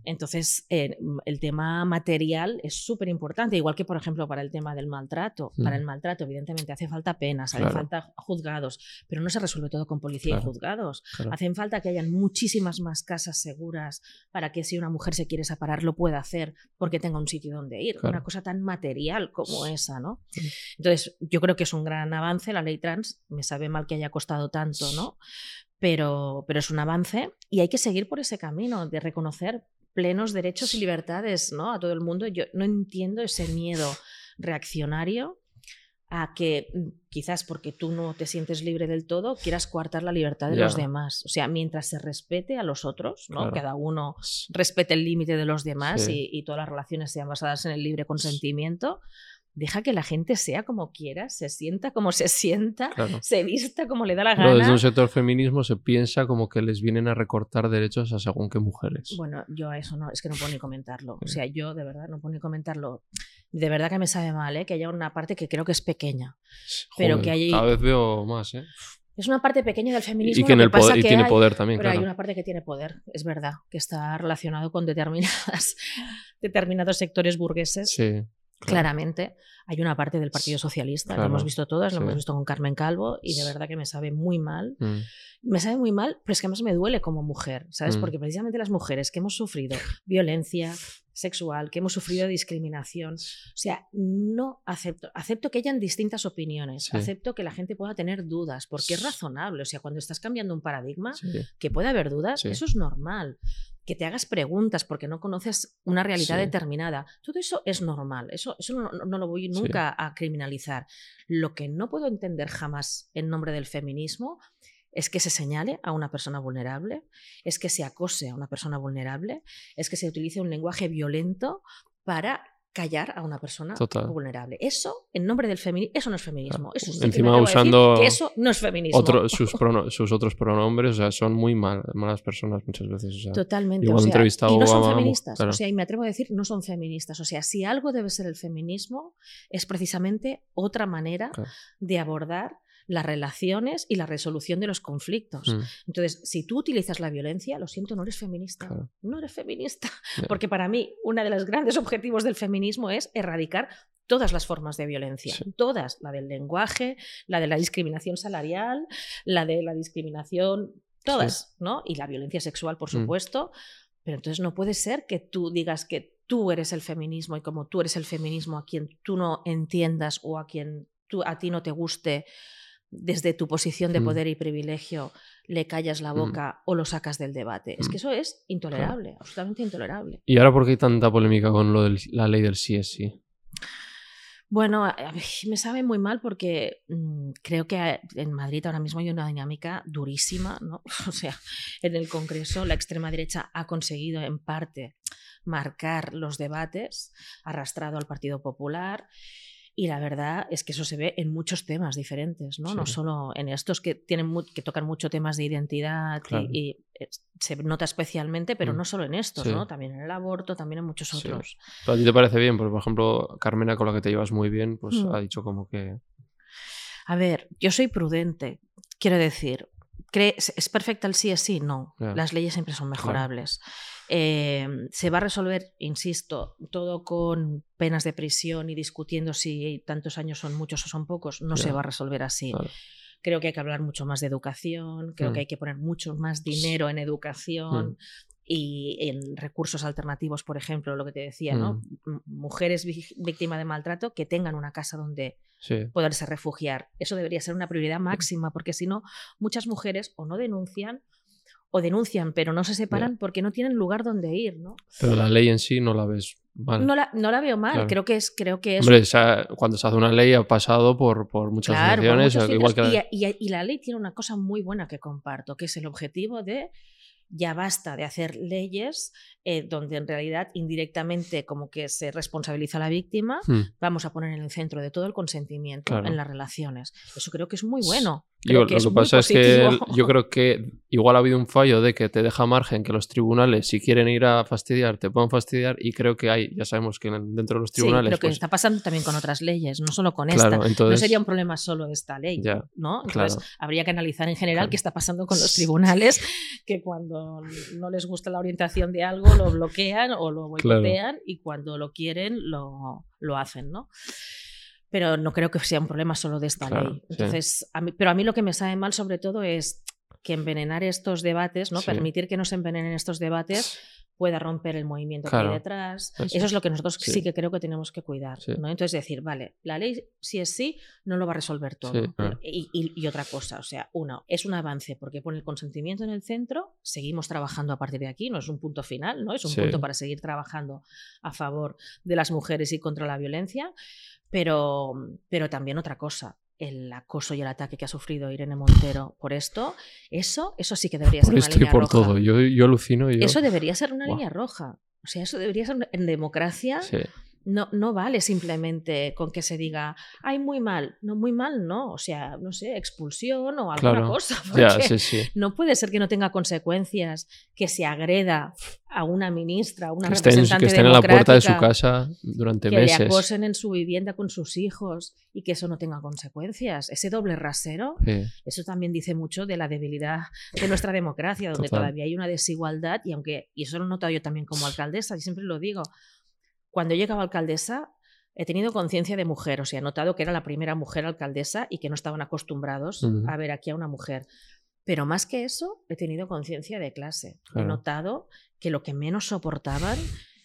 Entonces, eh, el tema material es súper importante, igual que, por ejemplo, para el tema del maltrato. Para Mm. el maltrato, evidentemente, hace falta penas, hace falta juzgados, pero no se resuelve todo con policía y Claro. juzgados. Claro. Hacen falta que hayan muchísimas más casas seguras para que si una mujer se quiere separar lo pueda hacer porque tenga un sitio donde ir. Una cosa tan material como esa, ¿no? Sí. Entonces, yo creo que es un gran avance la ley trans. Me sabe mal que haya costado tanto, ¿no? Pero, pero es un avance y hay que seguir por ese camino de reconocer plenos derechos y libertades ¿no? a todo el mundo. Yo no entiendo ese miedo reaccionario a que mm, quizás porque tú no te sientes libre del todo quieras coartar la libertad de los demás. O sea, mientras se respete a los otros, ¿no? Claro. cada uno respete el límite de los demás Sí. y, y todas las relaciones sean basadas en el libre consentimiento, deja que la gente sea como quiera, se sienta como se sienta, Claro. se vista como le da la gana. desde un sector feminismo se piensa como que les vienen a recortar derechos a según qué mujeres. Bueno, yo a eso no, es que no puedo ni comentarlo. O sea, yo de verdad no puedo ni comentarlo. De verdad que me sabe mal, ¿eh? que haya una parte que creo que es pequeña. pero que hay- Cada vez veo más, ¿eh? Es una parte pequeña del feminismo. Y que en el pasa poder, y que tiene hay- poder también, Pero claro. hay una parte que tiene poder, es verdad, que está relacionado con determinadas, determinados sectores burgueses. Sí. Claramente. Hay una parte del Partido Socialista, lo hemos visto todas, lo hemos visto con Carmen Calvo y de verdad que me sabe muy mal. Mm. Me sabe muy mal, pero es que además me duele como mujer, ¿sabes? Mm. Porque precisamente las mujeres que hemos sufrido violencia sexual, que hemos sufrido discriminación, o sea, no acepto, acepto que hayan distintas opiniones, acepto que la gente pueda tener dudas, porque es razonable, o sea, cuando estás cambiando un paradigma, que puede haber dudas, eso es normal que te hagas preguntas porque no conoces una realidad determinada. Todo eso es normal, eso, eso no, lo voy nunca a criminalizar. Lo que no puedo entender jamás en nombre del feminismo es que se señale a una persona vulnerable, es que se acose a una persona vulnerable, es que se utilice un lenguaje violento para callar a una persona vulnerable. Eso, en nombre del feminismo, eso no es feminismo. Eso Encima usando eso no es feminismo. sus, sus, otros pronombres, o sea, son muy malas personas muchas veces. Totalmente. O sea, y no son feministas. O sea, y me atrevo a decir, no son feministas. O sea, si algo debe ser el feminismo, es precisamente otra manera de abordar las relaciones y la resolución de los conflictos. Mm. Entonces, si tú utilizas la violencia, lo siento, no eres feminista. No eres feminista. Porque para mí, uno de los grandes objetivos del feminismo es erradicar todas las formas de violencia, todas, la del lenguaje, la de la discriminación salarial, la de la discriminación, todas, ¿no? Y la violencia sexual, por mm. supuesto. Pero entonces no puede ser que tú digas que tú eres el feminismo y como tú eres el feminismo a quien tú no entiendas o a quien tú, a ti no te guste, desde tu posición de mm. poder y privilegio le callas la mm. boca o lo sacas del debate. Es que mm. eso es intolerable, absolutamente intolerable. ¿Y ahora por qué hay tanta polémica con lo de la ley del sí es sí? Bueno, me sabe muy mal porque creo que en Madrid ahora mismo hay una dinámica durísima, ¿no? O sea, en el Congreso la extrema derecha ha conseguido en parte marcar los debates, arrastrado al Partido Popular y la verdad es que eso se ve en muchos temas diferentes, ¿no? No solo en estos que, tienen que tocan mucho temas de identidad y, eh, se nota especialmente, pero mm. no solo en estos, ¿no? También en el aborto, también en muchos otros. ¿A ti te parece bien? Por ejemplo, Carmena, con la que te llevas muy bien, pues mm. ha dicho como que... A ver, yo soy prudente. Quiero decir, ¿es perfecta el sí es sí? No. Las leyes siempre son mejorables. Em, se va a resolver, insisto, todo con penas de prisión y discutiendo si tantos años son muchos o son pocos, no se va a resolver así. Creo que hay que hablar mucho más de educación, creo que mm. hay que poner mucho más dinero en educación, mm. y en recursos alternativos, por ejemplo, lo que te decía, ¿no? Mm. Mujeres víctimas de maltrato que tengan una casa donde poderse refugiar. Eso debería ser una prioridad máxima, porque si no, muchas mujeres o no denuncian o denuncian, pero no se separan porque no tienen lugar donde ir, ¿no? Pero la ley en sí no la ves mal. No la, no la veo mal, creo que es... Creo que es... Hombre, cuando se hace una ley ha pasado por, por muchas claro, igual que... y la ley tiene una cosa muy buena que comparto, que es el objetivo de ya basta de hacer leyes eh, donde en realidad indirectamente como que se responsabiliza a la víctima, hmm. vamos a poner en el centro de todo el consentimiento en las relaciones. Eso creo que es muy bueno. Lo que, pasa es que yo creo que igual ha habido un fallo de que te deja margen que los tribunales, si quieren ir a fastidiar, te puedan fastidiar y creo que hay, ya sabemos que dentro de los tribunales... Sí, pero que pues está pasando también con otras leyes, no solo con esta. No sería un problema solo esta ley, ¿no? Entonces habría que analizar en general qué está pasando con los tribunales, que cuando no les gusta la orientación de algo lo bloquean o lo boicotean y cuando lo quieren lo, hacen, ¿no? Pero no creo que sea un problema solo de esta ley. Entonces, pero a mí lo que me sabe mal sobre todo es que envenenar estos debates, ¿no? Permitir que no se envenenen estos debates pueda romper el movimiento que hay detrás. Eso, es lo que nosotros sí. que creo que tenemos que cuidar. ¿no? Entonces decir, vale, la ley si es sí, no lo va a resolver todo. y, otra cosa, o sea, uno, es un avance porque pone el consentimiento en el centro, seguimos trabajando a partir de aquí, no es un punto final, ¿no? es un punto para seguir trabajando a favor de las mujeres y contra la violencia, pero, pero también otra cosa, el acoso y el ataque que ha sufrido Irene Montero por esto, eso, eso sí que debería ser una línea por roja. todo, yo, yo alucino. Eso debería ser una línea roja. O sea, eso debería ser en democracia. No, no vale simplemente con que se diga, ay, muy mal. No, muy mal, no. O sea, no sé, expulsión o alguna cosa. No puede ser que no tenga consecuencias que se agreda a una ministra, a una que representante estén, que estén en la puerta de su casa durante meses. Que le acosen en su vivienda con sus hijos y que eso no tenga consecuencias. Ese doble rasero, eso también dice mucho de la debilidad de nuestra democracia, donde todavía hay una desigualdad y aunque, y eso lo he notado yo también como alcaldesa, y siempre lo digo, cuando llegaba alcaldesa, he tenido conciencia de mujer, o sea, he notado que era la primera mujer alcaldesa y que no estaban acostumbrados a ver aquí a una mujer. Pero más que eso, he tenido conciencia de clase. He notado que lo que menos soportaban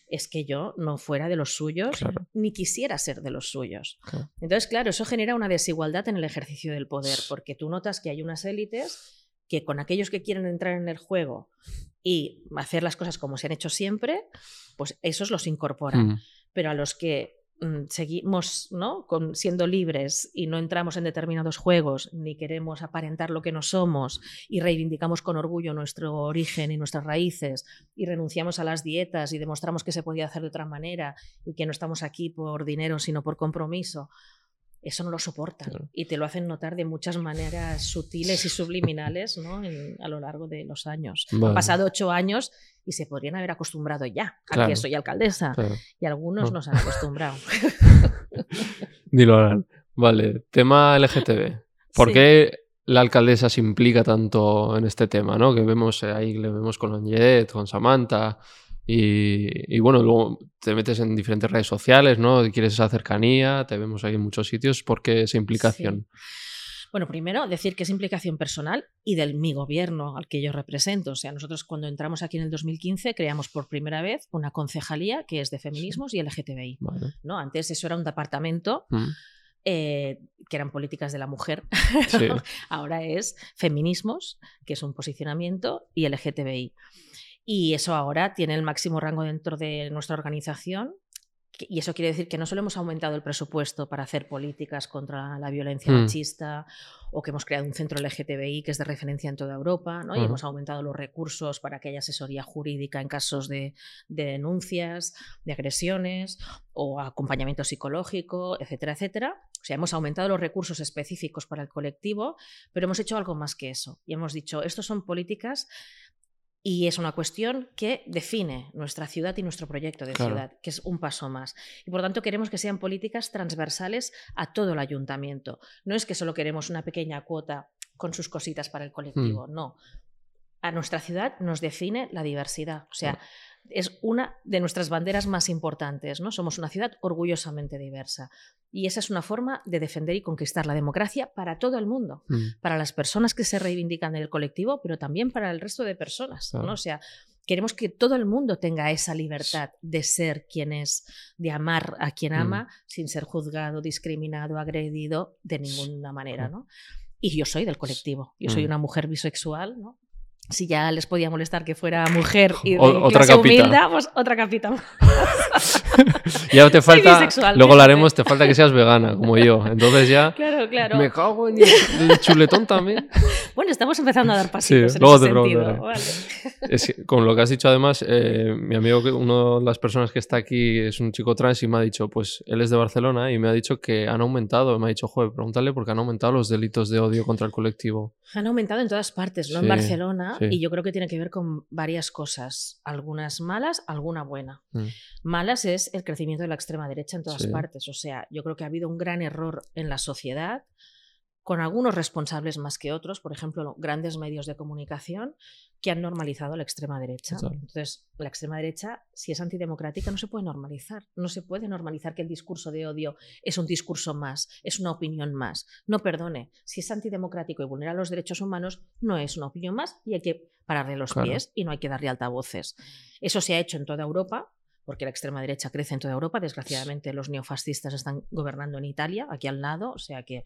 es que yo no fuera de los suyos ni quisiera ser de los suyos. Entonces, claro, eso genera una desigualdad en el ejercicio del poder, porque tú notas que hay unas élites que con aquellos que quieren entrar en el juego y hacer las cosas como se han hecho siempre, pues esos los incorporan. Pero a los que Mm, seguimos ¿no? Con, siendo libres y no entramos en determinados juegos, ni queremos aparentar lo que no somos y reivindicamos con orgullo nuestro origen y nuestras raíces y renunciamos a las dietas y demostramos que se podía hacer de otra manera y que no estamos aquí por dinero sino por compromiso, eso no lo soportan y te lo hacen notar de muchas maneras sutiles y subliminales ¿no? a lo largo de los años. Han pasado ocho años y se podrían haber acostumbrado ya a que soy alcaldesa y algunos no. se han acostumbrado. Dilo, Vale, tema LGTB. ¿Por qué la alcaldesa se implica tanto en este tema? ¿no? Que vemos eh, ahí, le vemos con Anjet, con Samantha. Y, bueno, luego te metes en diferentes redes sociales, ¿no? Quieres esa cercanía, te vemos ahí en muchos sitios. ¿Por qué esa implicación? Bueno, primero decir que es implicación personal y del mi gobierno al que yo represento. O sea, nosotros cuando entramos aquí en el 2015 creamos por primera vez una concejalía que es de feminismos y LGTBI. ¿no? Antes eso era un departamento. Mm. Eh, que eran políticas de la mujer, ahora es feminismos, que es un posicionamiento, y LGTBI. Y eso ahora tiene el máximo rango dentro de nuestra organización. Y eso quiere decir que no solo hemos aumentado el presupuesto para hacer políticas contra la violencia mm. machista o que hemos creado un centro LGTBI que es de referencia en toda Europa, ¿no? y hemos aumentado los recursos para que haya asesoría jurídica en casos de, de, denuncias, de agresiones o acompañamiento psicológico, etcétera, etcétera. O sea, hemos aumentado los recursos específicos para el colectivo, pero hemos hecho algo más que eso. Y hemos dicho, estos son políticas y es una cuestión que define nuestra ciudad y nuestro proyecto de ciudad, que es un paso más. Y por tanto queremos que sean políticas transversales a todo el ayuntamiento. No es que solo queremos una pequeña cuota con sus cositas para el colectivo, hmm. no. A nuestra ciudad nos define la diversidad. O sea, es una de nuestras banderas más importantes. ¿no? Somos una ciudad orgullosamente diversa. Y esa es una forma de defender y conquistar la democracia para todo el mundo, mm. para las personas que se reivindican en el colectivo, pero también para el resto de personas. ¿no? O sea, queremos que todo el mundo tenga esa libertad de ser quien es, de amar a quien mm. ama, sin ser juzgado, discriminado, agredido de ninguna manera. ¿no? Y yo soy del colectivo, yo soy mm. una mujer bisexual, ¿no? Si ya les podía molestar que fuera mujer y de otra clase humilde, pues otra capita ya te falta, luego lo haremos, te falta que seas vegana, como yo. Entonces ya claro, claro. me cago en el chuletón también. Bueno, estamos empezando a dar pasitos en ese sentido. con lo que has dicho además, eh, mi amigo, una de las personas que está aquí es un chico trans y me ha dicho, pues él es de Barcelona y me ha dicho que han aumentado, me ha dicho, joder, pregúntale porque han aumentado los delitos de odio contra el colectivo. Han aumentado en todas partes, no en Barcelona, y yo creo que tiene que ver con varias cosas, algunas malas, alguna buena. Mm. Malas es el crecimiento de la extrema derecha en todas partes, o sea, yo creo que ha habido un gran error en la sociedad con algunos responsables más que otros, por ejemplo, grandes medios de comunicación que han normalizado la extrema derecha. Entonces, la extrema derecha, si es antidemocrática, no se puede normalizar. No se puede normalizar que el discurso de odio es un discurso más, es una opinión más. No perdone, si es antidemocrático y vulnera los derechos humanos, no es una opinión más y hay que pararle los pies y no hay que darle altavoces. Eso se ha hecho en toda Europa, porque la extrema derecha crece en toda Europa. Desgraciadamente, los neofascistas están gobernando en Italia, aquí al lado, o sea que.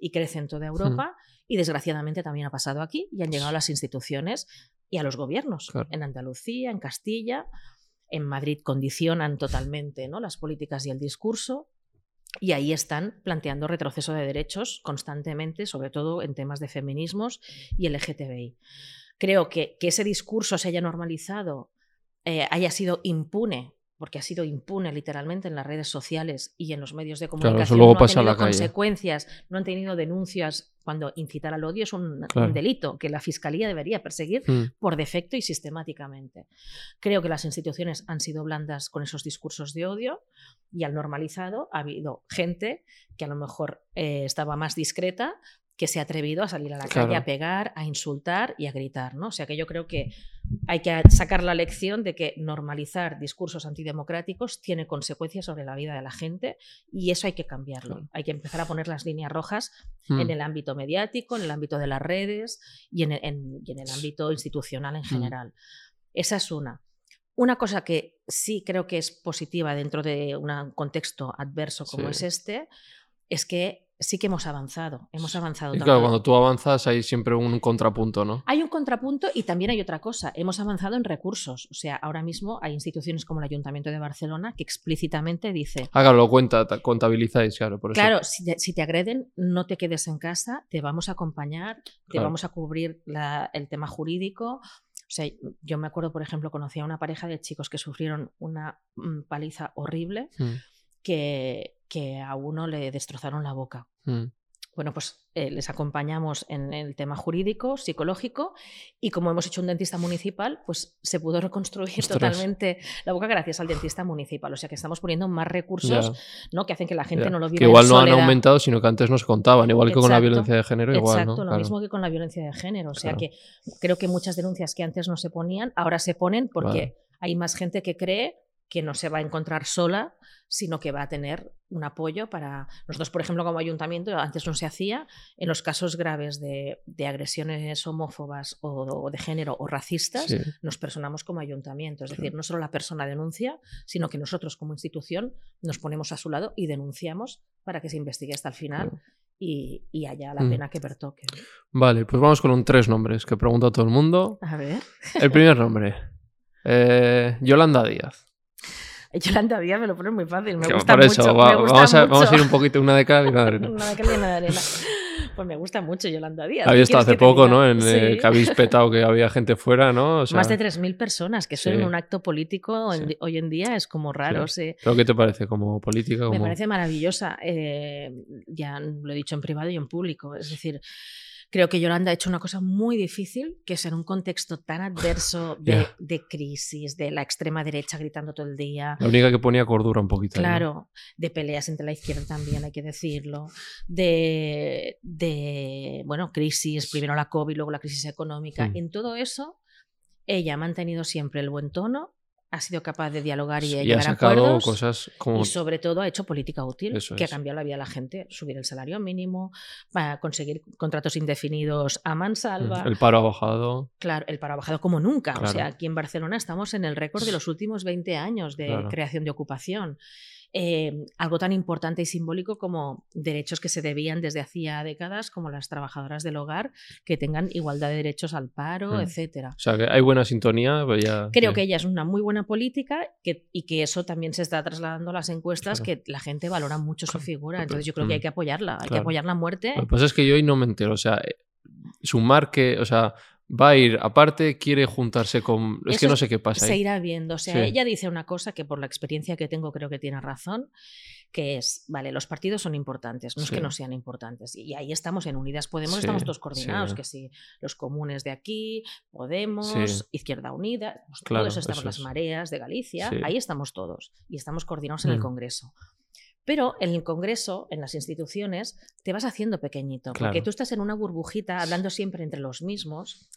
y crece en toda Europa. Y desgraciadamente también ha pasado aquí y han llegado a las instituciones y a los gobiernos. En Andalucía, en Castilla, en Madrid condicionan totalmente ¿no? las políticas y el discurso. Y ahí están planteando retroceso de derechos constantemente, sobre todo en temas de feminismos y LGTBI. Creo que, que ese discurso se haya normalizado, eh, haya sido impune porque ha sido impune literalmente en las redes sociales y en los medios de comunicación. luego no pasa tenido la consecuencias, no han tenido denuncias cuando incitar al odio es un, delito que la Fiscalía debería perseguir hmm. por defecto y sistemáticamente. Creo que las instituciones han sido blandas con esos discursos de odio y al normalizado ha habido gente que a lo mejor eh, estaba más discreta que se ha atrevido a salir a la calle a pegar, a insultar y a gritar, ¿no? O sea que yo creo que hay que sacar la lección de que normalizar discursos antidemocráticos tiene consecuencias sobre la vida de la gente y eso hay que cambiarlo. Hay que empezar a poner las líneas rojas en Mm. el ámbito mediático, en el ámbito de las redes y en el, en- y en el ámbito institucional en general. Esa es una. Una cosa que sí creo que es positiva dentro de un contexto adverso como Sí. es este, es que sí que hemos avanzado. Hemos avanzado Y claro, cuando tú avanzas hay siempre un contrapunto, ¿no? hay un contrapunto y también hay otra cosa. Hemos avanzado en recursos. O sea, ahora mismo hay instituciones como el Ayuntamiento de Barcelona que explícitamente dice, Ah, claro, lo cuenta, ta- contabilizáis, claro, por eso. claro, si te, si te agreden, no te quedes en casa, te vamos a acompañar, te Claro. vamos a cubrir la- el tema jurídico. O sea, yo me acuerdo, por ejemplo, conocí a una pareja de chicos que sufrieron una mm, paliza horrible Mm, que, que a uno le destrozaron la boca. mm. Bueno, pues eh, les acompañamos en el tema jurídico, psicológico, y como hemos hecho un dentista municipal, pues se pudo reconstruir Ostras. totalmente la boca gracias al dentista municipal. O sea que estamos poniendo más recursos ¿no? que hacen que la gente no lo viva Que igual en no han aumentado, sino que antes no se contaban, igual que con la violencia de género, igual, Exacto, ¿no? lo Claro. mismo que con la violencia de género. O sea Claro. que creo que muchas denuncias que antes no se ponían, ahora se ponen porque Vale. hay más gente que cree que no se va a encontrar sola, sino que va a tener un apoyo para... Nosotros, por ejemplo, como ayuntamiento, antes no se hacía, en los casos graves de, de agresiones homófobas o, o de género o racistas, Sí. nos personamos como ayuntamiento. Es decir, no solo la persona denuncia, sino que nosotros como institución nos ponemos a su lado y denunciamos para que se investigue hasta el final y, y haya la Mm. pena que pertoque. Vale, pues vamos con un tres nombres que pregunta todo el mundo. A ver. El primer nombre, eh, Yolanda Díaz. Yolanda Díaz me lo pone muy fácil, me Que gusta por eso, mucho. va- me gusta vamos, a, vamos a mucho. ir un poquito una de cal y una de arena. Una de cal y una de arena. Pues me gusta mucho Yolanda Díaz. Había ¿Qué estado hace poco? ¿no? En, eh, Sí. que habéis petado que había gente fuera, ¿no? O sea, Más de 3.000 personas, que eso Sí. en un acto político en- Sí. hoy en día es como raro. sí. ¿Pero qué te parece como política? Me parece maravillosa. eh, ya lo he dicho en privado y en público. Es decir, creo que Yolanda ha hecho una cosa muy difícil, que es en un contexto tan adverso de, Ya. de crisis, de la extrema derecha gritando todo el día. La única que ponía cordura un poquito. ahí, ¿no? Claro, de peleas entre la izquierda también, hay que decirlo, de, de bueno, crisis, primero la COVID, luego la crisis económica. Mm. En todo eso, ella ha mantenido siempre el buen tono, ha sido capaz de dialogar y, ha llegar a sacado acuerdos. cosas como... Y sobre todo ha hecho política útil, Eso que ha cambiado la vida de la gente, subir el salario mínimo, conseguir contratos indefinidos a mansalva. El paro ha bajado. Claro, el paro ha bajado como nunca. O sea, aquí en Barcelona estamos en el récord de los últimos 20 años de Claro. creación de ocupación. Eh, algo tan importante y simbólico como derechos que se debían desde hacía décadas, como las trabajadoras del hogar, que tengan igualdad de derechos al paro, Mm. etcétera. O sea, que hay buena sintonía. Pues ya, Creo sí. que ella es una muy buena política que, y que eso también se está trasladando a las encuestas, Claro. que la gente valora mucho su figura. Entonces yo creo que hay mm. que apoyarla, hay que apoyar la muerte. Lo que pasa es que yo hoy no me entero. O sea, eh, sumar que... O sea, va a ir aparte, quiere juntarse con... Es que Eso no sé qué pasa se ahí. irá viendo. O sea, Sí. ella dice una cosa que por la experiencia que tengo creo que tiene razón, que es, vale, los partidos son importantes, no es Sí. que no sean importantes. Y ahí estamos en Unidas Podemos, Sí, estamos todos sí. coordinados, que si los comunes de aquí, Podemos, Sí. Izquierda Unida, pues Claro, todos estamos, eso las es. mareas de Galicia, Sí. ahí estamos todos y estamos coordinados en el Mm. Congreso. Pero en el Congreso, en las instituciones, te vas haciendo pequeñito, porque tú estás en una burbujita hablando siempre entre los mismos.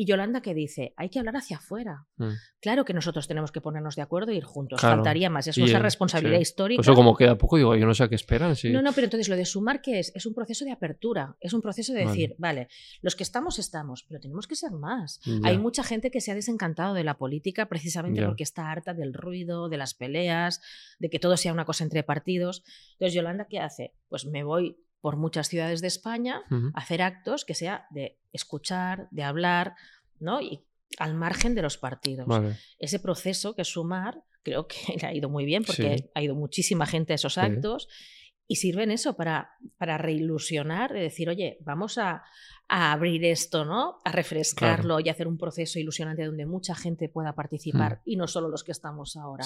Y Yolanda que dice, hay que hablar hacia afuera. Mm. Claro que nosotros tenemos que ponernos de acuerdo e ir juntos. Claro. Faltaría más. Es Y, nuestra responsabilidad sí. histórica. Pues eso como queda poco, digo, yo no sé a qué esperan. Sí. No, no, pero entonces lo de sumar, ¿qué es? Es un proceso de apertura. Es un proceso de Vale. decir, vale, los que estamos, estamos, pero tenemos que ser más. Ya. Hay mucha gente que se ha desencantado de la política precisamente Ya. porque está harta del ruido, de las peleas, de que todo sea una cosa entre partidos. Entonces, Yolanda, ¿qué hace? Pues me voy por muchas ciudades de España hacer actos que sea de escuchar, de hablar, ¿no? Y al margen de los partidos Vale. ese proceso que sumar, creo que le ha ido muy bien porque Sí. ha ido muchísima gente a esos Sí. actos y sirven eso para, para reilusionar, de decir, oye, vamos a, a abrir esto, ¿no? A refrescarlo y hacer un proceso ilusionante donde mucha gente pueda participar y no solo los que estamos ahora.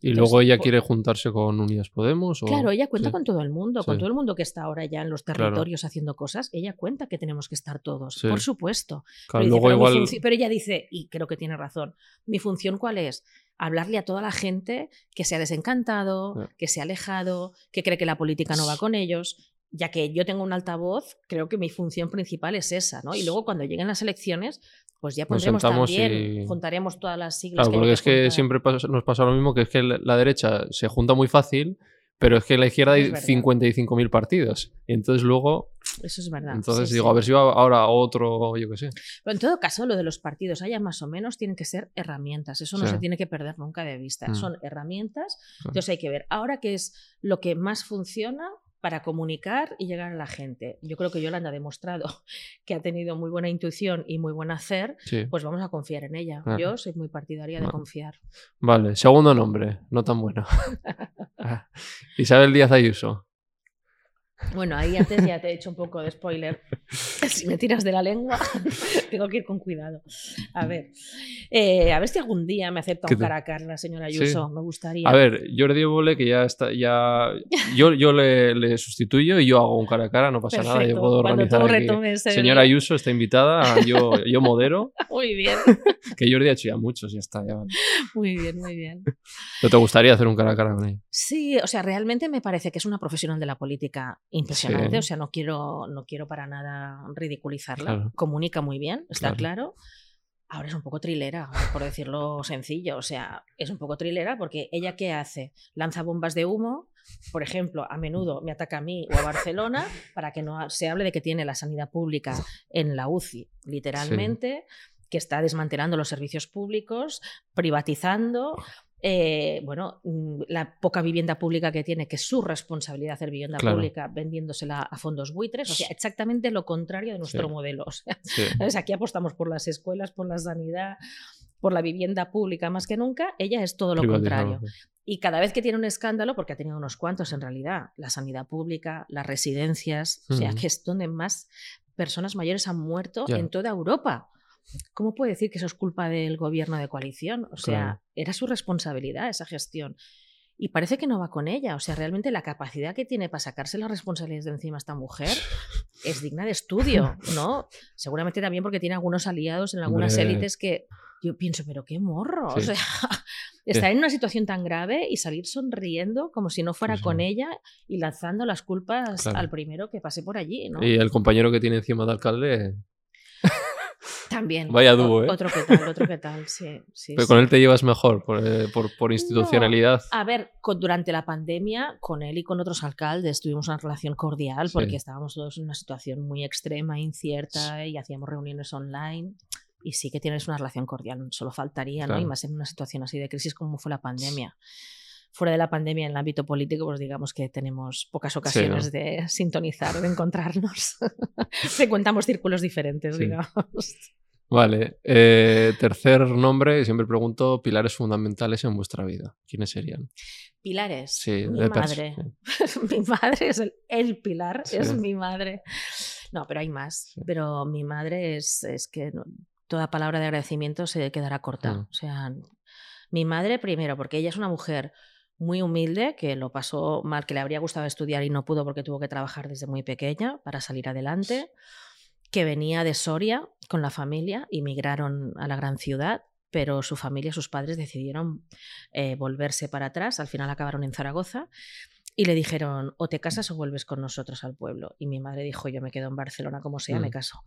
Y Entonces, luego ella quiere juntarse con Unidas Podemos. O... Claro, ella cuenta sí. con todo el mundo, con Sí. todo el mundo que está ahora ya en los Claro. territorios haciendo cosas. Ella cuenta que tenemos que estar todos, Sí. por supuesto. Claro, Pero, dice, luego pero, mi igual. funci- pero ella dice, y creo que tiene razón, mi función cuál es? Hablarle a toda la gente que se ha desencantado, que se ha alejado, que cree que la política no va con ellos. Ya que yo tengo un altavoz, creo que mi función principal es esa, ¿no? Y luego cuando lleguen las elecciones, pues ya pondremos también, y... juntaremos todas las siglas. Claro, porque es que siempre nos pasa lo mismo, que es que la derecha se junta muy fácil, pero es que en la izquierda hay 55.000 partidos. Y entonces luego... Eso es verdad. Entonces digo, a ver si va ahora otro, yo qué sé. Pero en todo caso, lo de los partidos, haya más o menos, tienen que ser herramientas. Eso no se tiene que perder nunca de vista. Mm. Son herramientas. Entonces hay que ver, ahora qué es lo que más funciona para comunicar y llegar a la gente. Yo creo que Yolanda ha demostrado que ha tenido muy buena intuición y muy buen hacer, pues vamos a confiar en ella. Yo soy muy partidaria de confiar. Vale, segundo nombre, no tan bueno. Ah, Isabel Díaz Ayuso. Bueno, ahí antes ya te he hecho un poco de spoiler. Si me tiras de la lengua, tengo que ir con cuidado. A ver, eh, a ver si algún día me acepta un cara a cara la señora Ayuso. Me gustaría. A ver, Jordi Evole, que ya está, ya. Yo, yo le, sustituyo y yo hago un cara a cara, no pasa nada. Yo puedo organizar. Señora Ayuso está invitada, yo, yo modero. Muy bien. Que Jordi ha hecho ya muchos, ya está. Ya. Muy bien, muy bien. ¿Pero te gustaría hacer un cara a cara con ella? Sí, o sea, realmente me parece que es una profesional de la política impresionante, o sea, no quiero, no quiero para nada ridiculizarla. Comunica muy bien, está claro. Ahora es un poco trilera, por decirlo sencillo. O sea, es un poco trilera porque ella qué hace? Lanza bombas de humo. Por ejemplo, a menudo me ataca a mí o a Barcelona para que no se hable de que tiene la sanidad pública en la UCI, literalmente, que está desmantelando los servicios públicos, privatizando, eh, bueno, mm, la poca vivienda pública que tiene, que es su responsabilidad hacer vivienda pública vendiéndosela a fondos buitres, o sea, exactamente lo contrario de nuestro modelo. O sea, Aquí apostamos por las escuelas, por la sanidad, por la vivienda pública más que nunca, ella es todo lo contrario. Y cada vez que tiene un escándalo, porque ha tenido unos cuantos en realidad, la sanidad pública, las residencias, o sea, que es donde más personas mayores han muerto en toda Europa. ¿Cómo puede decir que eso es culpa del gobierno de coalición? O sea, era su responsabilidad esa gestión. Y parece que no va con ella. O sea, realmente la capacidad que tiene para sacarse las responsabilidades de encima esta mujer es digna de estudio, ¿no? Seguramente también porque tiene algunos aliados en algunas élites que yo pienso, pero qué morro. O sea, estar en una situación tan grave y salir sonriendo como si no fuera con ella y lanzando las culpas al primero que pase por allí, ¿no? Y el compañero que tiene encima de alcalde también. Vaya dúo, ¿eh? Otro que tal, otro que tal, sí. Pero con él te llevas mejor, por, eh, institucionalidad. a ver, durante la pandemia, con él y con otros alcaldes tuvimos una relación cordial porque estábamos todos en una situación muy extrema, incierta y hacíamos reuniones online. Y sí que tienes una relación cordial, solo faltaría, ¿no? Y más en una situación así de crisis como fue la pandemia fuera de la pandemia en el ámbito político, pues digamos que tenemos pocas ocasiones de sintonizar, de encontrarnos. Frecuentamos círculos diferentes, digamos. Vale. Eh, tercer nombre, siempre pregunto, pilares fundamentales en vuestra vida. ¿Quiénes serían? Pilares. Sí, mi madre. mi madre es el, pilar, es mi madre. No, pero hay más. Pero mi madre es, es que toda palabra de agradecimiento se quedará corta. Mm. O sea, mi madre primero, porque ella es una mujer muy humilde, que lo pasó mal, que le habría gustado estudiar y no pudo porque tuvo que trabajar desde muy pequeña para salir adelante, que venía de Soria con la familia, emigraron a la gran ciudad, pero su familia, sus padres decidieron eh, volverse para atrás, al final acabaron en Zaragoza. Y le dijeron, o te casas o vuelves con nosotros al pueblo. Y mi madre dijo, yo me quedo en Barcelona como sea, me mm. caso.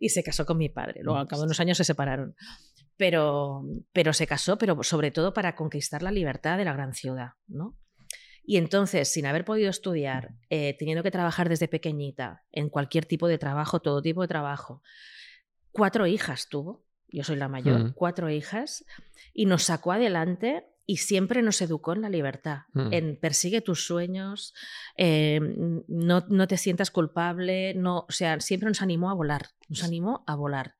Y se casó con mi padre. Luego, al cabo de unos años, se separaron pero, pero se casó, pero sobre todo para conquistar la libertad de la gran ciudad, ¿no? Y entonces, sin haber podido estudiar, eh, teniendo que trabajar desde pequeñita, en cualquier tipo de trabajo, todo tipo de trabajo, cuatro hijas tuvo, yo soy la mayor, mm. cuatro hijas, y nos sacó adelante y siempre nos educó en la libertad, mm. en persigue tus sueños, eh, no, no, te sientas culpable, no, o sea, siempre nos animó a volar, nos animó a volar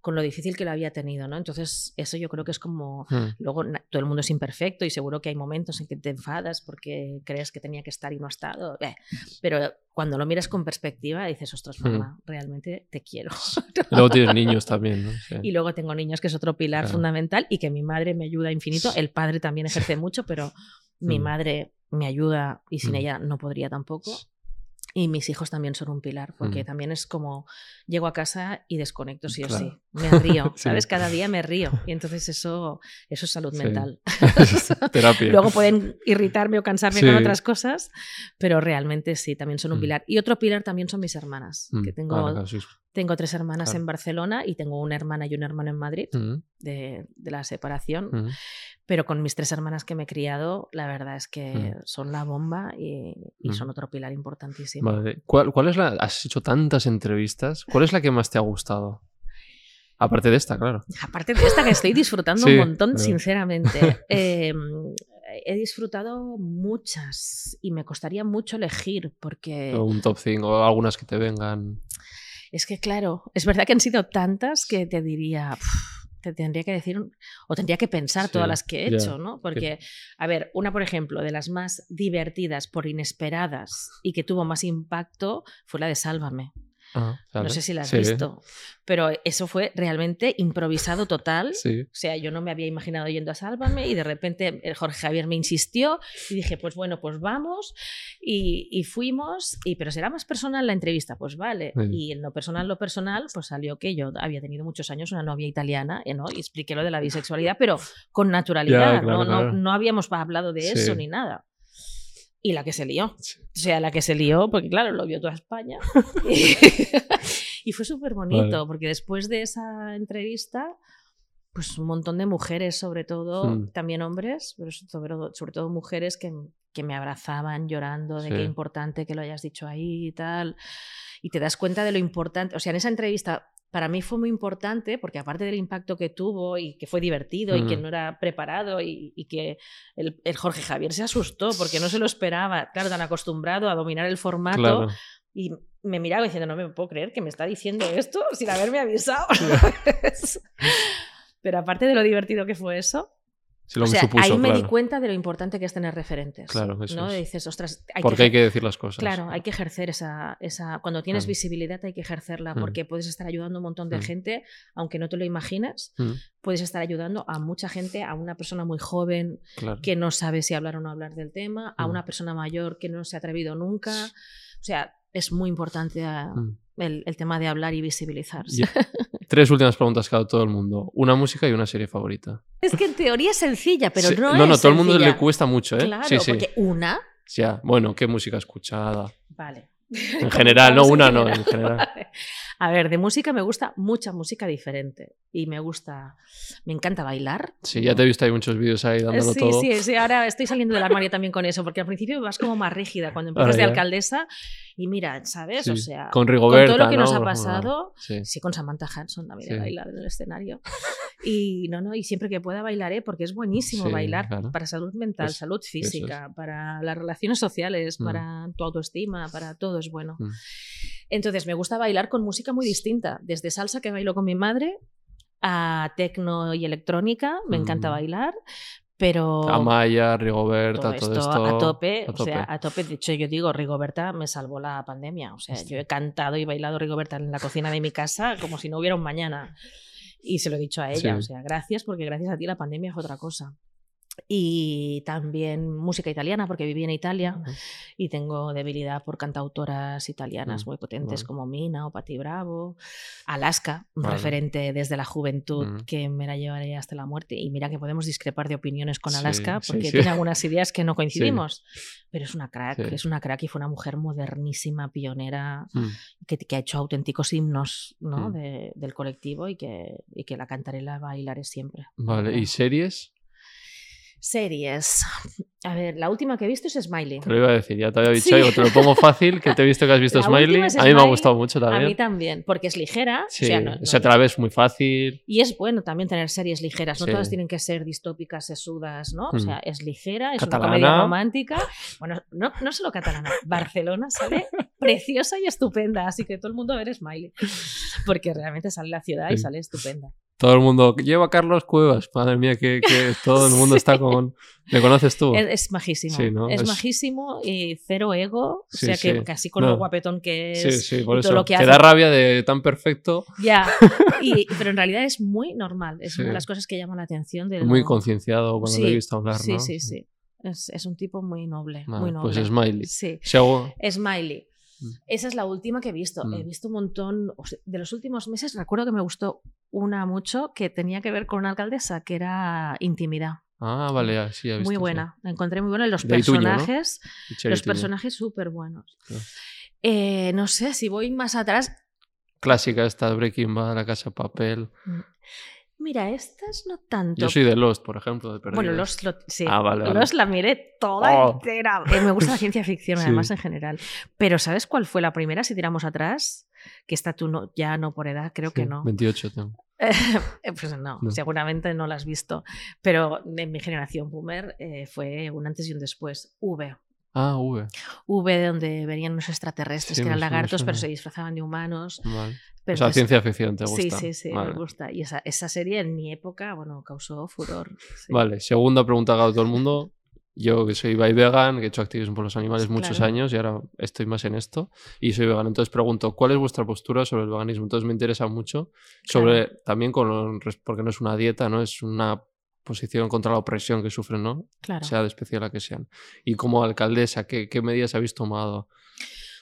con lo difícil que lo había tenido, ¿no? Entonces, eso yo creo que es como, hmm. luego todo el mundo es imperfecto y seguro que hay momentos en que te enfadas porque crees que tenía que estar y no ha estado, eh, pero cuando lo miras con perspectiva dices, ostras, hmm. mamá, realmente te quiero. luego tienes niños también, ¿no? Y luego tengo niños, que es otro pilar fundamental y que mi madre me ayuda infinito, el padre también ejerce mucho, pero mi hmm. madre me ayuda y sin ella no podría tampoco. Y mis hijos también son un pilar, porque Mm. también es como llego a casa y desconecto sí o sí. Me río, Sí. ¿sabes? Cada día me río. Y entonces eso, eso es salud Sí. mental. Terapia. Luego pueden irritarme o cansarme con otras cosas, pero realmente sí, también son un Mm. pilar. Y otro pilar también son mis hermanas, Mm, que tengo, vale, claro, sí. Tengo tres hermanas Claro. en Barcelona y tengo una hermana y un hermano en Madrid Mm, de, de la separación. mm. Pero con mis tres hermanas que me he criado, la verdad es que Mm. son la bomba y, y son otro pilar importantísimo. Vale. ¿Cuál, cuál es la...? Has hecho tantas entrevistas. ¿Cuál es la que más te ha gustado? Aparte de esta, claro. Aparte de esta que estoy disfrutando Sí, un montón, pero- sinceramente. Eh, he disfrutado muchas y me costaría mucho elegir porque O un top 5 o algunas que te vengan. Es que, claro, es verdad que han sido tantas que te diría, "Uf, te tendría que decir, o tendría que pensar Sí, todas las que he hecho, ¿no? Porque, a ver, una, por ejemplo, de las más divertidas por inesperadas y que tuvo más impacto fue la de Sálvame. Ah, No sé si la has Sí, visto, pero eso fue realmente improvisado total. Sí. O sea, yo no me había imaginado yendo a Sálvame y de repente el Jorge Javier me insistió y dije, pues bueno, pues vamos y, y fuimos, y, pero será más personal la entrevista, pues vale. Sí. Y en lo personal, lo personal, pues salió que yo había tenido muchos años una novia italiana eh, ¿no? y expliqué lo de la bisexualidad, pero con naturalidad, Ya, claro, no, no- claro. no habíamos hablado de eso ni nada. Y la que se lió. O sea, la que se lió, porque claro, lo vio toda España. y, fue súper bonito, Vale. porque después de esa entrevista, pues un montón de mujeres, sobre todo, Mm. también hombres, pero sobre, sobre todo mujeres que, que me abrazaban llorando de Sí. qué importante que lo hayas dicho ahí y tal. Y te das cuenta de lo importante. O sea, en esa entrevista para mí fue muy importante porque aparte del impacto que tuvo y que fue divertido y que no era preparado y, y que el, el Jorge Javier se asustó porque no se lo esperaba, claro, tan acostumbrado a dominar el formato Claro. y me miraba diciendo, no me puedo creer que me está diciendo esto sin haberme avisado. Pero aparte de lo divertido que fue eso, Sí, lo o que sea, supuso, ahí me claro. di cuenta de lo importante que es tener referentes. Claro, eso ¿no? es. Y dices, ostras, hay Porque que, hay que decir las cosas. Claro, hay que ejercer esa, esa... Cuando tienes Claro. visibilidad hay que ejercerla Mm. porque puedes estar ayudando a un montón de Mm. gente, aunque no te lo imagines, Mm, puedes estar ayudando a mucha gente, a una persona muy joven claro. que no sabe si hablar o no hablar del tema, a Mm. una persona mayor que no se ha atrevido nunca. O sea, es muy importante ah, Mm. El, el tema de hablar y visibilizarse. Tres últimas preguntas que ha dado todo el mundo. Una música y una serie favorita. Es que en teoría es sencilla, pero Sí, no, no, es todo el mundo le cuesta mucho, ¿eh? Claro, sí, sí. porque una... Ya, bueno, ¿qué música escuchada? Vale. En general, no, una no, en general. Vale. A ver, de música me gusta mucha música diferente. Y me gusta, me encanta bailar. Sí, ya te he visto ahí muchos vídeos ahí dándolo sí, todo. sí, sí, ahora estoy saliendo del armario también con eso, porque al principio vas como más rígida cuando empiezas Ahora de alcaldesa y mira, ¿sabes? Sí. O sea, Con con Rigoberta, todo lo que nos ¿no? ha Por ejemplo. pasado, Sí. sí, con Samantha Hudson también he bailado en el escenario. Y no, no, y siempre que pueda bailaré porque es buenísimo bailar claro. para salud mental, Es- salud es. física, para las relaciones sociales, Mm. para tu autoestima, para todo es bueno. Mm. Entonces me gusta bailar con música muy distinta, desde salsa que bailo con mi madre a tecno y electrónica, me encanta Mm. bailar, pero Amaya, Rigoberta, todo todo esto, a tope, a o sea, tope. a tope. De hecho, yo digo, Rigoberta me salvó la pandemia. O sea, yo he cantado y bailado Rigoberta en la cocina de mi casa como si no hubiera un mañana. Y se lo he dicho a ella, Sí. o sea, gracias, porque gracias a ti la pandemia fue otra cosa. Y también música italiana, porque viví en Italia Ujú. y tengo debilidad por cantautoras italianas Mm, muy potentes vale. como Mina o Patti Bravo. Alaska, un referente desde la juventud Mm. que me la llevaré hasta la muerte. Y mira que podemos discrepar de opiniones con Sí, Alaska sí, porque sí. tiene algunas ideas que no coincidimos. Pero es una crack, Sí. es una crack y fue una mujer modernísima, pionera, Mm. que, que ha hecho auténticos himnos ¿no? De- del colectivo y que, y que la cantaré, la bailaré siempre. Vale, ¿y series? Series. A ver, la última que he visto es Smiley. Te lo iba a decir, ya te había dicho, Sí. digo, te lo pongo fácil, que te he visto que has visto Smiley. es A mí me ha gustado mucho A también. mí también, porque es ligera. Sí, o sea, no- no- se te la ves muy fácil. Y es bueno también tener series ligeras, no Sí. todas tienen que ser distópicas, sesudas, ¿no? O Mm. sea, es ligera, es Catalana. una comedia romántica. Bueno, no, no solo catalana, Barcelona sale preciosa y estupenda, así que todo el mundo a ver Smiley, porque realmente sale la ciudad y sale estupenda. Todo el mundo, lleva a Carlos Cuevas. Madre mía, que, que todo el mundo está con... ¿Le conoces tú? Es, es majísimo, Sí, ¿no? es, Es- majísimo y cero ego, Sí, o sea que sí. casi con No. lo guapetón que es. Sí, sí, por eso. lo que Te hace. da rabia de tan perfecto, Ya, y- pero en realidad es muy normal, es una Sí. de las cosas que llaman la atención. De muy lo- concienciado cuando Sí, le he visto hablar, Sí, ¿no? sí, sí. Es, es un tipo muy noble, muy noble. pues Smiley. Sí. Smiley. Mm. Esa es la última que he visto. Mm. He visto un montón. o sea, de los últimos meses, recuerdo que me gustó una mucho que tenía que ver con una alcaldesa, que era Intimidad. Ah, vale, sí, he visto. Muy buena. La encontré muy buena. Los De Ituño, ¿no? personajes, los personajes súper buenos. Eh, no sé, si voy más atrás. Clásica esta, Breaking Bad, La Casa de Papel. Mira, estas no tanto. Yo soy de Lost, por ejemplo, de Bueno, Perdidos. los, lo- sí. Ah, vale, vale. Los la miré toda Oh. entera. Eh, me gusta la ciencia ficción, Sí. además, en general. Pero ¿sabes cuál fue la primera, si tiramos atrás? Que esta tú no, ya no por edad, creo que no. 28 tengo. Eh, pues no, No. seguramente no la has visto. Pero en mi generación boomer eh, fue un antes y un después. V. Ah, V. V, de donde venían unos extraterrestres Sí, que eran suena, lagartos, pero se disfrazaban de humanos. Vale. Pero o sea, ciencia ficción te gusta. Sí, sí, sí, Vale. me gusta. Y esa, esa serie en mi época, bueno, causó furor. sí. Vale, segunda pregunta que hago todo el mundo. Yo que soy by vegan, que he hecho activismo por los animales muchos años y ahora estoy más en esto y soy vegano. Entonces pregunto, ¿cuál es vuestra postura sobre el veganismo? Entonces me interesa mucho sobre también con porque no es una dieta, no es una posición contra la opresión que sufren, ¿no? Claro. Sea de especie la que sean. Y como alcaldesa, ¿qué, qué medidas habéis tomado?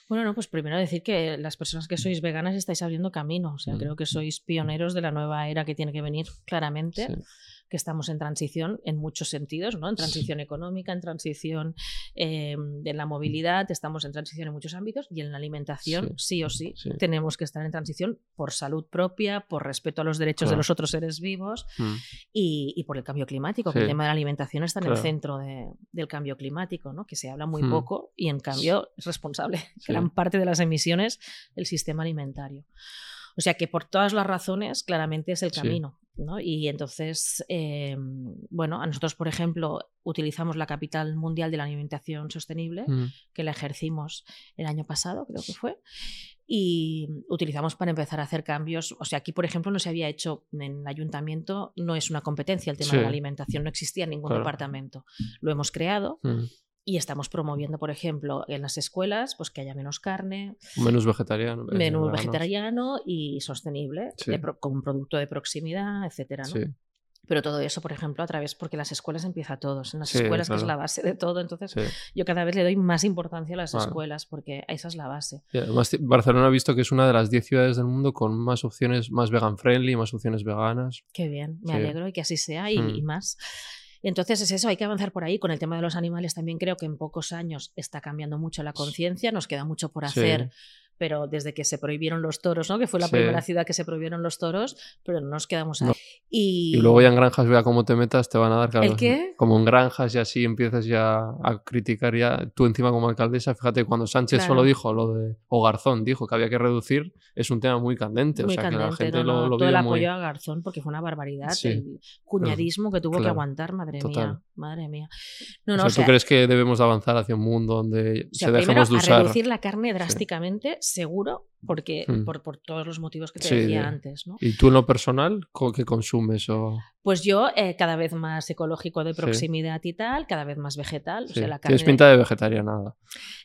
Bueno, no, pues primero decir que las personas que sois veganas estáis abriendo camino. O sea, Mm. creo que sois pioneros de la nueva era que tiene que venir claramente. Sí. Que estamos en transición en muchos sentidos, ¿no? En transición económica, en transición eh, de la movilidad, estamos en transición en muchos ámbitos y en la alimentación, sí, o sí, Sí. tenemos que estar en transición por salud propia, por respeto a los derechos de Claro. los otros seres vivos Mm. y, y por el cambio climático, que Sí. el tema de la alimentación está en el Claro. centro de- del cambio climático, ¿no? que se habla muy Mm. poco y en cambio es responsable Sí. gran parte de las emisiones del sistema alimentario. O sea que por todas las razones, claramente es el Sí. camino. ¿no? Y entonces, eh, bueno, a nosotros, por ejemplo, utilizamos la capital mundial de la alimentación sostenible, Mm. que la ejercimos el año pasado, creo que fue, y utilizamos para empezar a hacer cambios. O sea, aquí, por ejemplo, no se había hecho en el ayuntamiento, no es una competencia el tema Sí. de la alimentación, no existía en ningún Claro. departamento. Lo hemos creado Mm. Y estamos promoviendo, por ejemplo, en las escuelas, pues que haya menos carne, Menús vegetariano. menú veganos. vegetariano y sostenible, Sí. pro- con un producto de proximidad, etcétera, ¿no? Sí. Pero todo eso, por ejemplo, a través, porque las escuelas empieza todos, en las Sí, escuelas que es claro. la base de todo, entonces yo cada vez le doy más importancia a las Claro. escuelas porque esa es la base. Y además, Barcelona ha visto que es una de las 10 ciudades del mundo con más opciones, más vegan friendly, más opciones veganas. Qué bien, me alegro y que así sea y, Mm. y más. Entonces es eso, hay que avanzar por ahí. Con el tema de los animales también creo que en pocos años está cambiando mucho la conciencia, nos queda mucho por Sí. Pero desde que se prohibieron los toros, ¿no? que fue la Sí. primera ciudad que se prohibieron los toros, pero no nos quedamos ahí. No. Y, Y luego ya en granjas, vea cómo te metas, te van a dar claro, ¿El qué? Como en granjas y así empiezas ya a criticar ya tú encima como alcaldesa. Fíjate, cuando Sánchez Claro. solo dijo lo de, o Garzón dijo que había que reducir, es un tema muy candente. muy o sea, que la candente, gente no, no, lo, lo todo el vive apoyo muy... a Garzón porque fue una barbaridad Sí. el cuñadismo que tuvo que claro, aguantar, madre total. mía, madre mía. No, O no, sea, o sea, ¿Tú crees que debemos de avanzar hacia un mundo donde o sea, se dejemos de a usar? reducir la carne drásticamente, seguro, porque Mm. por, por todos los motivos que te Sí, decía de- antes, ¿no? ¿Y tú en lo personal qué consumes? O... Pues yo eh, cada vez más ecológico de Sí. proximidad y tal, cada vez más vegetal. O Sí, sea, la carne... Tienes pinta de vegetariana.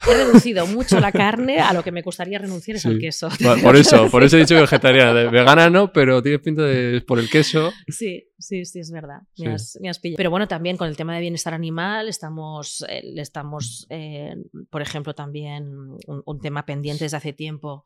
He reducido mucho la carne, a lo que me gustaría renunciar es al queso. Por, por eso, por eso he dicho vegetariana. De vegana no, pero tienes pinta de por el queso. Sí, sí, sí, es verdad. Me, has, me has pillado. Pero bueno, también con el tema de bienestar animal, estamos, eh, estamos eh, por ejemplo, también un, un tema pendiente desde hace tiempo,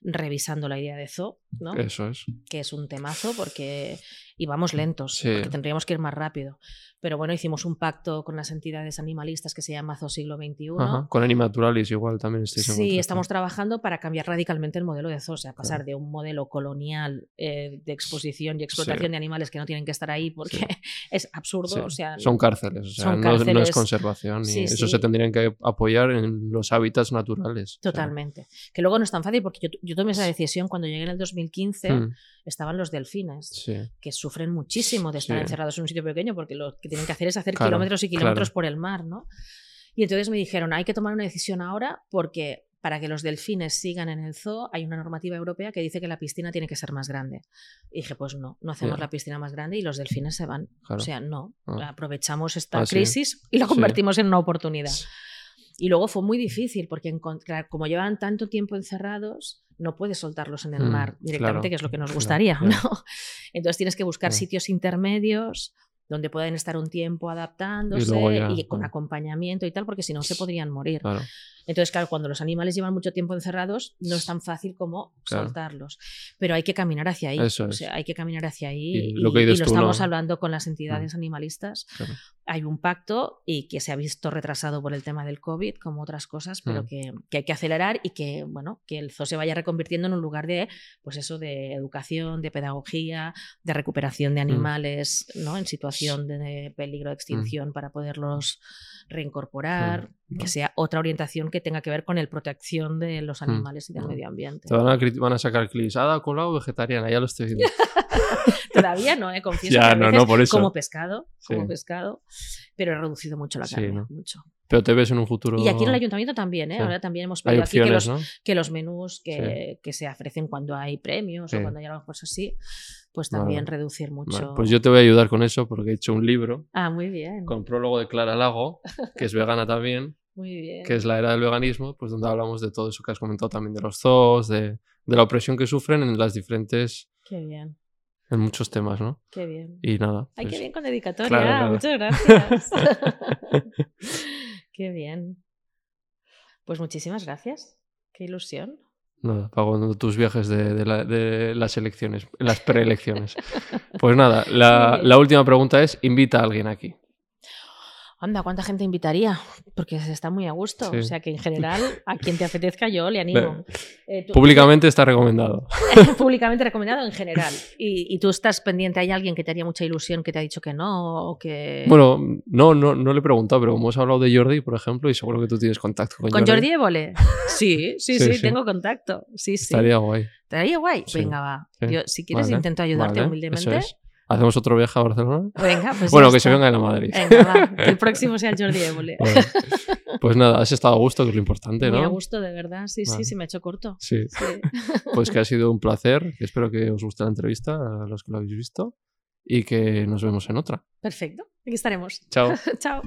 revisando la idea de zoo, ¿no? Eso es. que es un temazo porque íbamos lentos, Sí. porque tendríamos que ir más rápido. Pero bueno, hicimos un pacto con las entidades animalistas que se llama Zoo Siglo XXI. Ajá. Con Animaturalis igual también en Sí, estamos trabajando para cambiar radicalmente el modelo de zoo, o sea, pasar Claro. de un modelo colonial eh, de exposición y explotación Sí. de animales que no tienen que estar ahí porque es absurdo. Sí. O sea, Son cárceles, o sea, son no, no es cárceles. conservación. Sí, y eso sí. se tendrían que apoyar en los hábitats naturales. o sea. Totalmente. Que luego no es tan fácil porque yo, yo tomé esa decisión cuando llegué en el 2015, Mm, estaban los delfines. sí. que sufren muchísimo de estar Sí. encerrados en un sitio pequeño porque lo que tienen que hacer es hacer Claro, kilómetros y kilómetros claro. por el mar, ¿no? Y entonces me dijeron, hay que tomar una decisión ahora porque para que los delfines sigan en el zoo hay una normativa europea que dice que la piscina tiene que ser más grande. Y dije, pues no, no hacemos la piscina más grande y los delfines se van. Claro. O sea, no, Ah. aprovechamos esta Ah, sí. crisis y la convertimos en una oportunidad. Y luego fue muy difícil porque encontrar, como llevan tanto tiempo encerrados, no puedes soltarlos en el Mm, mar directamente, claro, que es lo que nos claro, gustaría. Entonces tienes que buscar sitios intermedios donde pueden estar un tiempo adaptándose y, ya, con mm. acompañamiento y tal, porque si no se podrían morir. Entonces, claro, cuando los animales llevan mucho tiempo encerrados, no es tan fácil como soltarlos. Pero hay que caminar hacia ahí. Eso O es. sea, hay que caminar hacia ahí. Y Y, lo que y lo estamos ¿no? hablando con las entidades animalistas. Hay un pacto y que se ha visto retrasado por el tema del COVID, como otras cosas, pero Mm. que, que hay que acelerar y que, bueno, que el zoo se vaya reconvirtiendo en un lugar de, pues eso, de educación, de pedagogía, de recuperación Mm. de animales, ¿no? En situación de peligro de extinción para poderlos reincorporar, Mm. Que sea otra orientación que tenga que ver con el protección de los Mm. animales y del Mm. medio ambiente. Te van a, cri- van a sacar clips. Da colado vegetariana, ya lo estoy viendo. Todavía no, ¿eh? confieso Ya, que a no, veces no, por eso. como pescado, como pescado, pero he reducido mucho la Sí, carne, ¿no? mucho. Pero te ves en un futuro. Y aquí en el ayuntamiento también, ¿eh? Sí. Ahora también hemos pedido aquí que los, ¿no? que los menús que, que se ofrecen cuando hay premios o cuando hay algo así, pues Vale. también reducir mucho. Vale, pues yo te voy a ayudar con eso porque he hecho un libro Ah, muy bien. con prólogo de Clara Lago, que es vegana también, Muy bien. que es la era del veganismo, pues donde hablamos de todo eso que has comentado también de los zoos, de, de la opresión que sufren en las diferentes, Qué bien, en muchos temas, ¿no? qué bien. Y nada. Ay, pues, qué bien con dedicatoria. claro, claro. Muchas gracias. qué bien. Pues muchísimas gracias. Qué ilusión. Nada, pagando tus viajes de, de la- de las elecciones, las preelecciones. Pues nada, la última pregunta es, invita a alguien aquí. Anda, ¿cuánta gente invitaría? Porque se está muy a gusto. Sí. O sea que en general, a quien te apetezca yo le animo. Eh, tú- Públicamente está recomendado. públicamente recomendado en general. Y, y tú estás pendiente, ¿hay alguien que te haría mucha ilusión que te ha dicho que no? O que... Bueno, no, no, no le he preguntado, pero como hemos hablado de Jordi, por ejemplo, y seguro que tú tienes contacto con, ¿Con Jordi Évole? Sí, sí, Sí, sí, sí. tengo contacto. Sí, sí. Estaría guay. ¿Estaría guay? Venga, va. Yo, si quieres, Vale, intento ayudarte vale, humildemente. eso es. ¿Hacemos otro viaje a Barcelona? Venga, pues bueno, que se venga de la Madrid. Venga, va. Que el próximo sea el Jordi Évole. Bueno, pues nada, has estado a gusto, que es lo importante, Muy ¿no? a gusto, de verdad. Sí, Vale. sí, sí, me ha hecho corto. Sí, Sí. pues que ha sido un placer. Espero que os guste la entrevista, a los que lo habéis visto, y que nos vemos en otra. Perfecto. Aquí estaremos. Chao. Chao.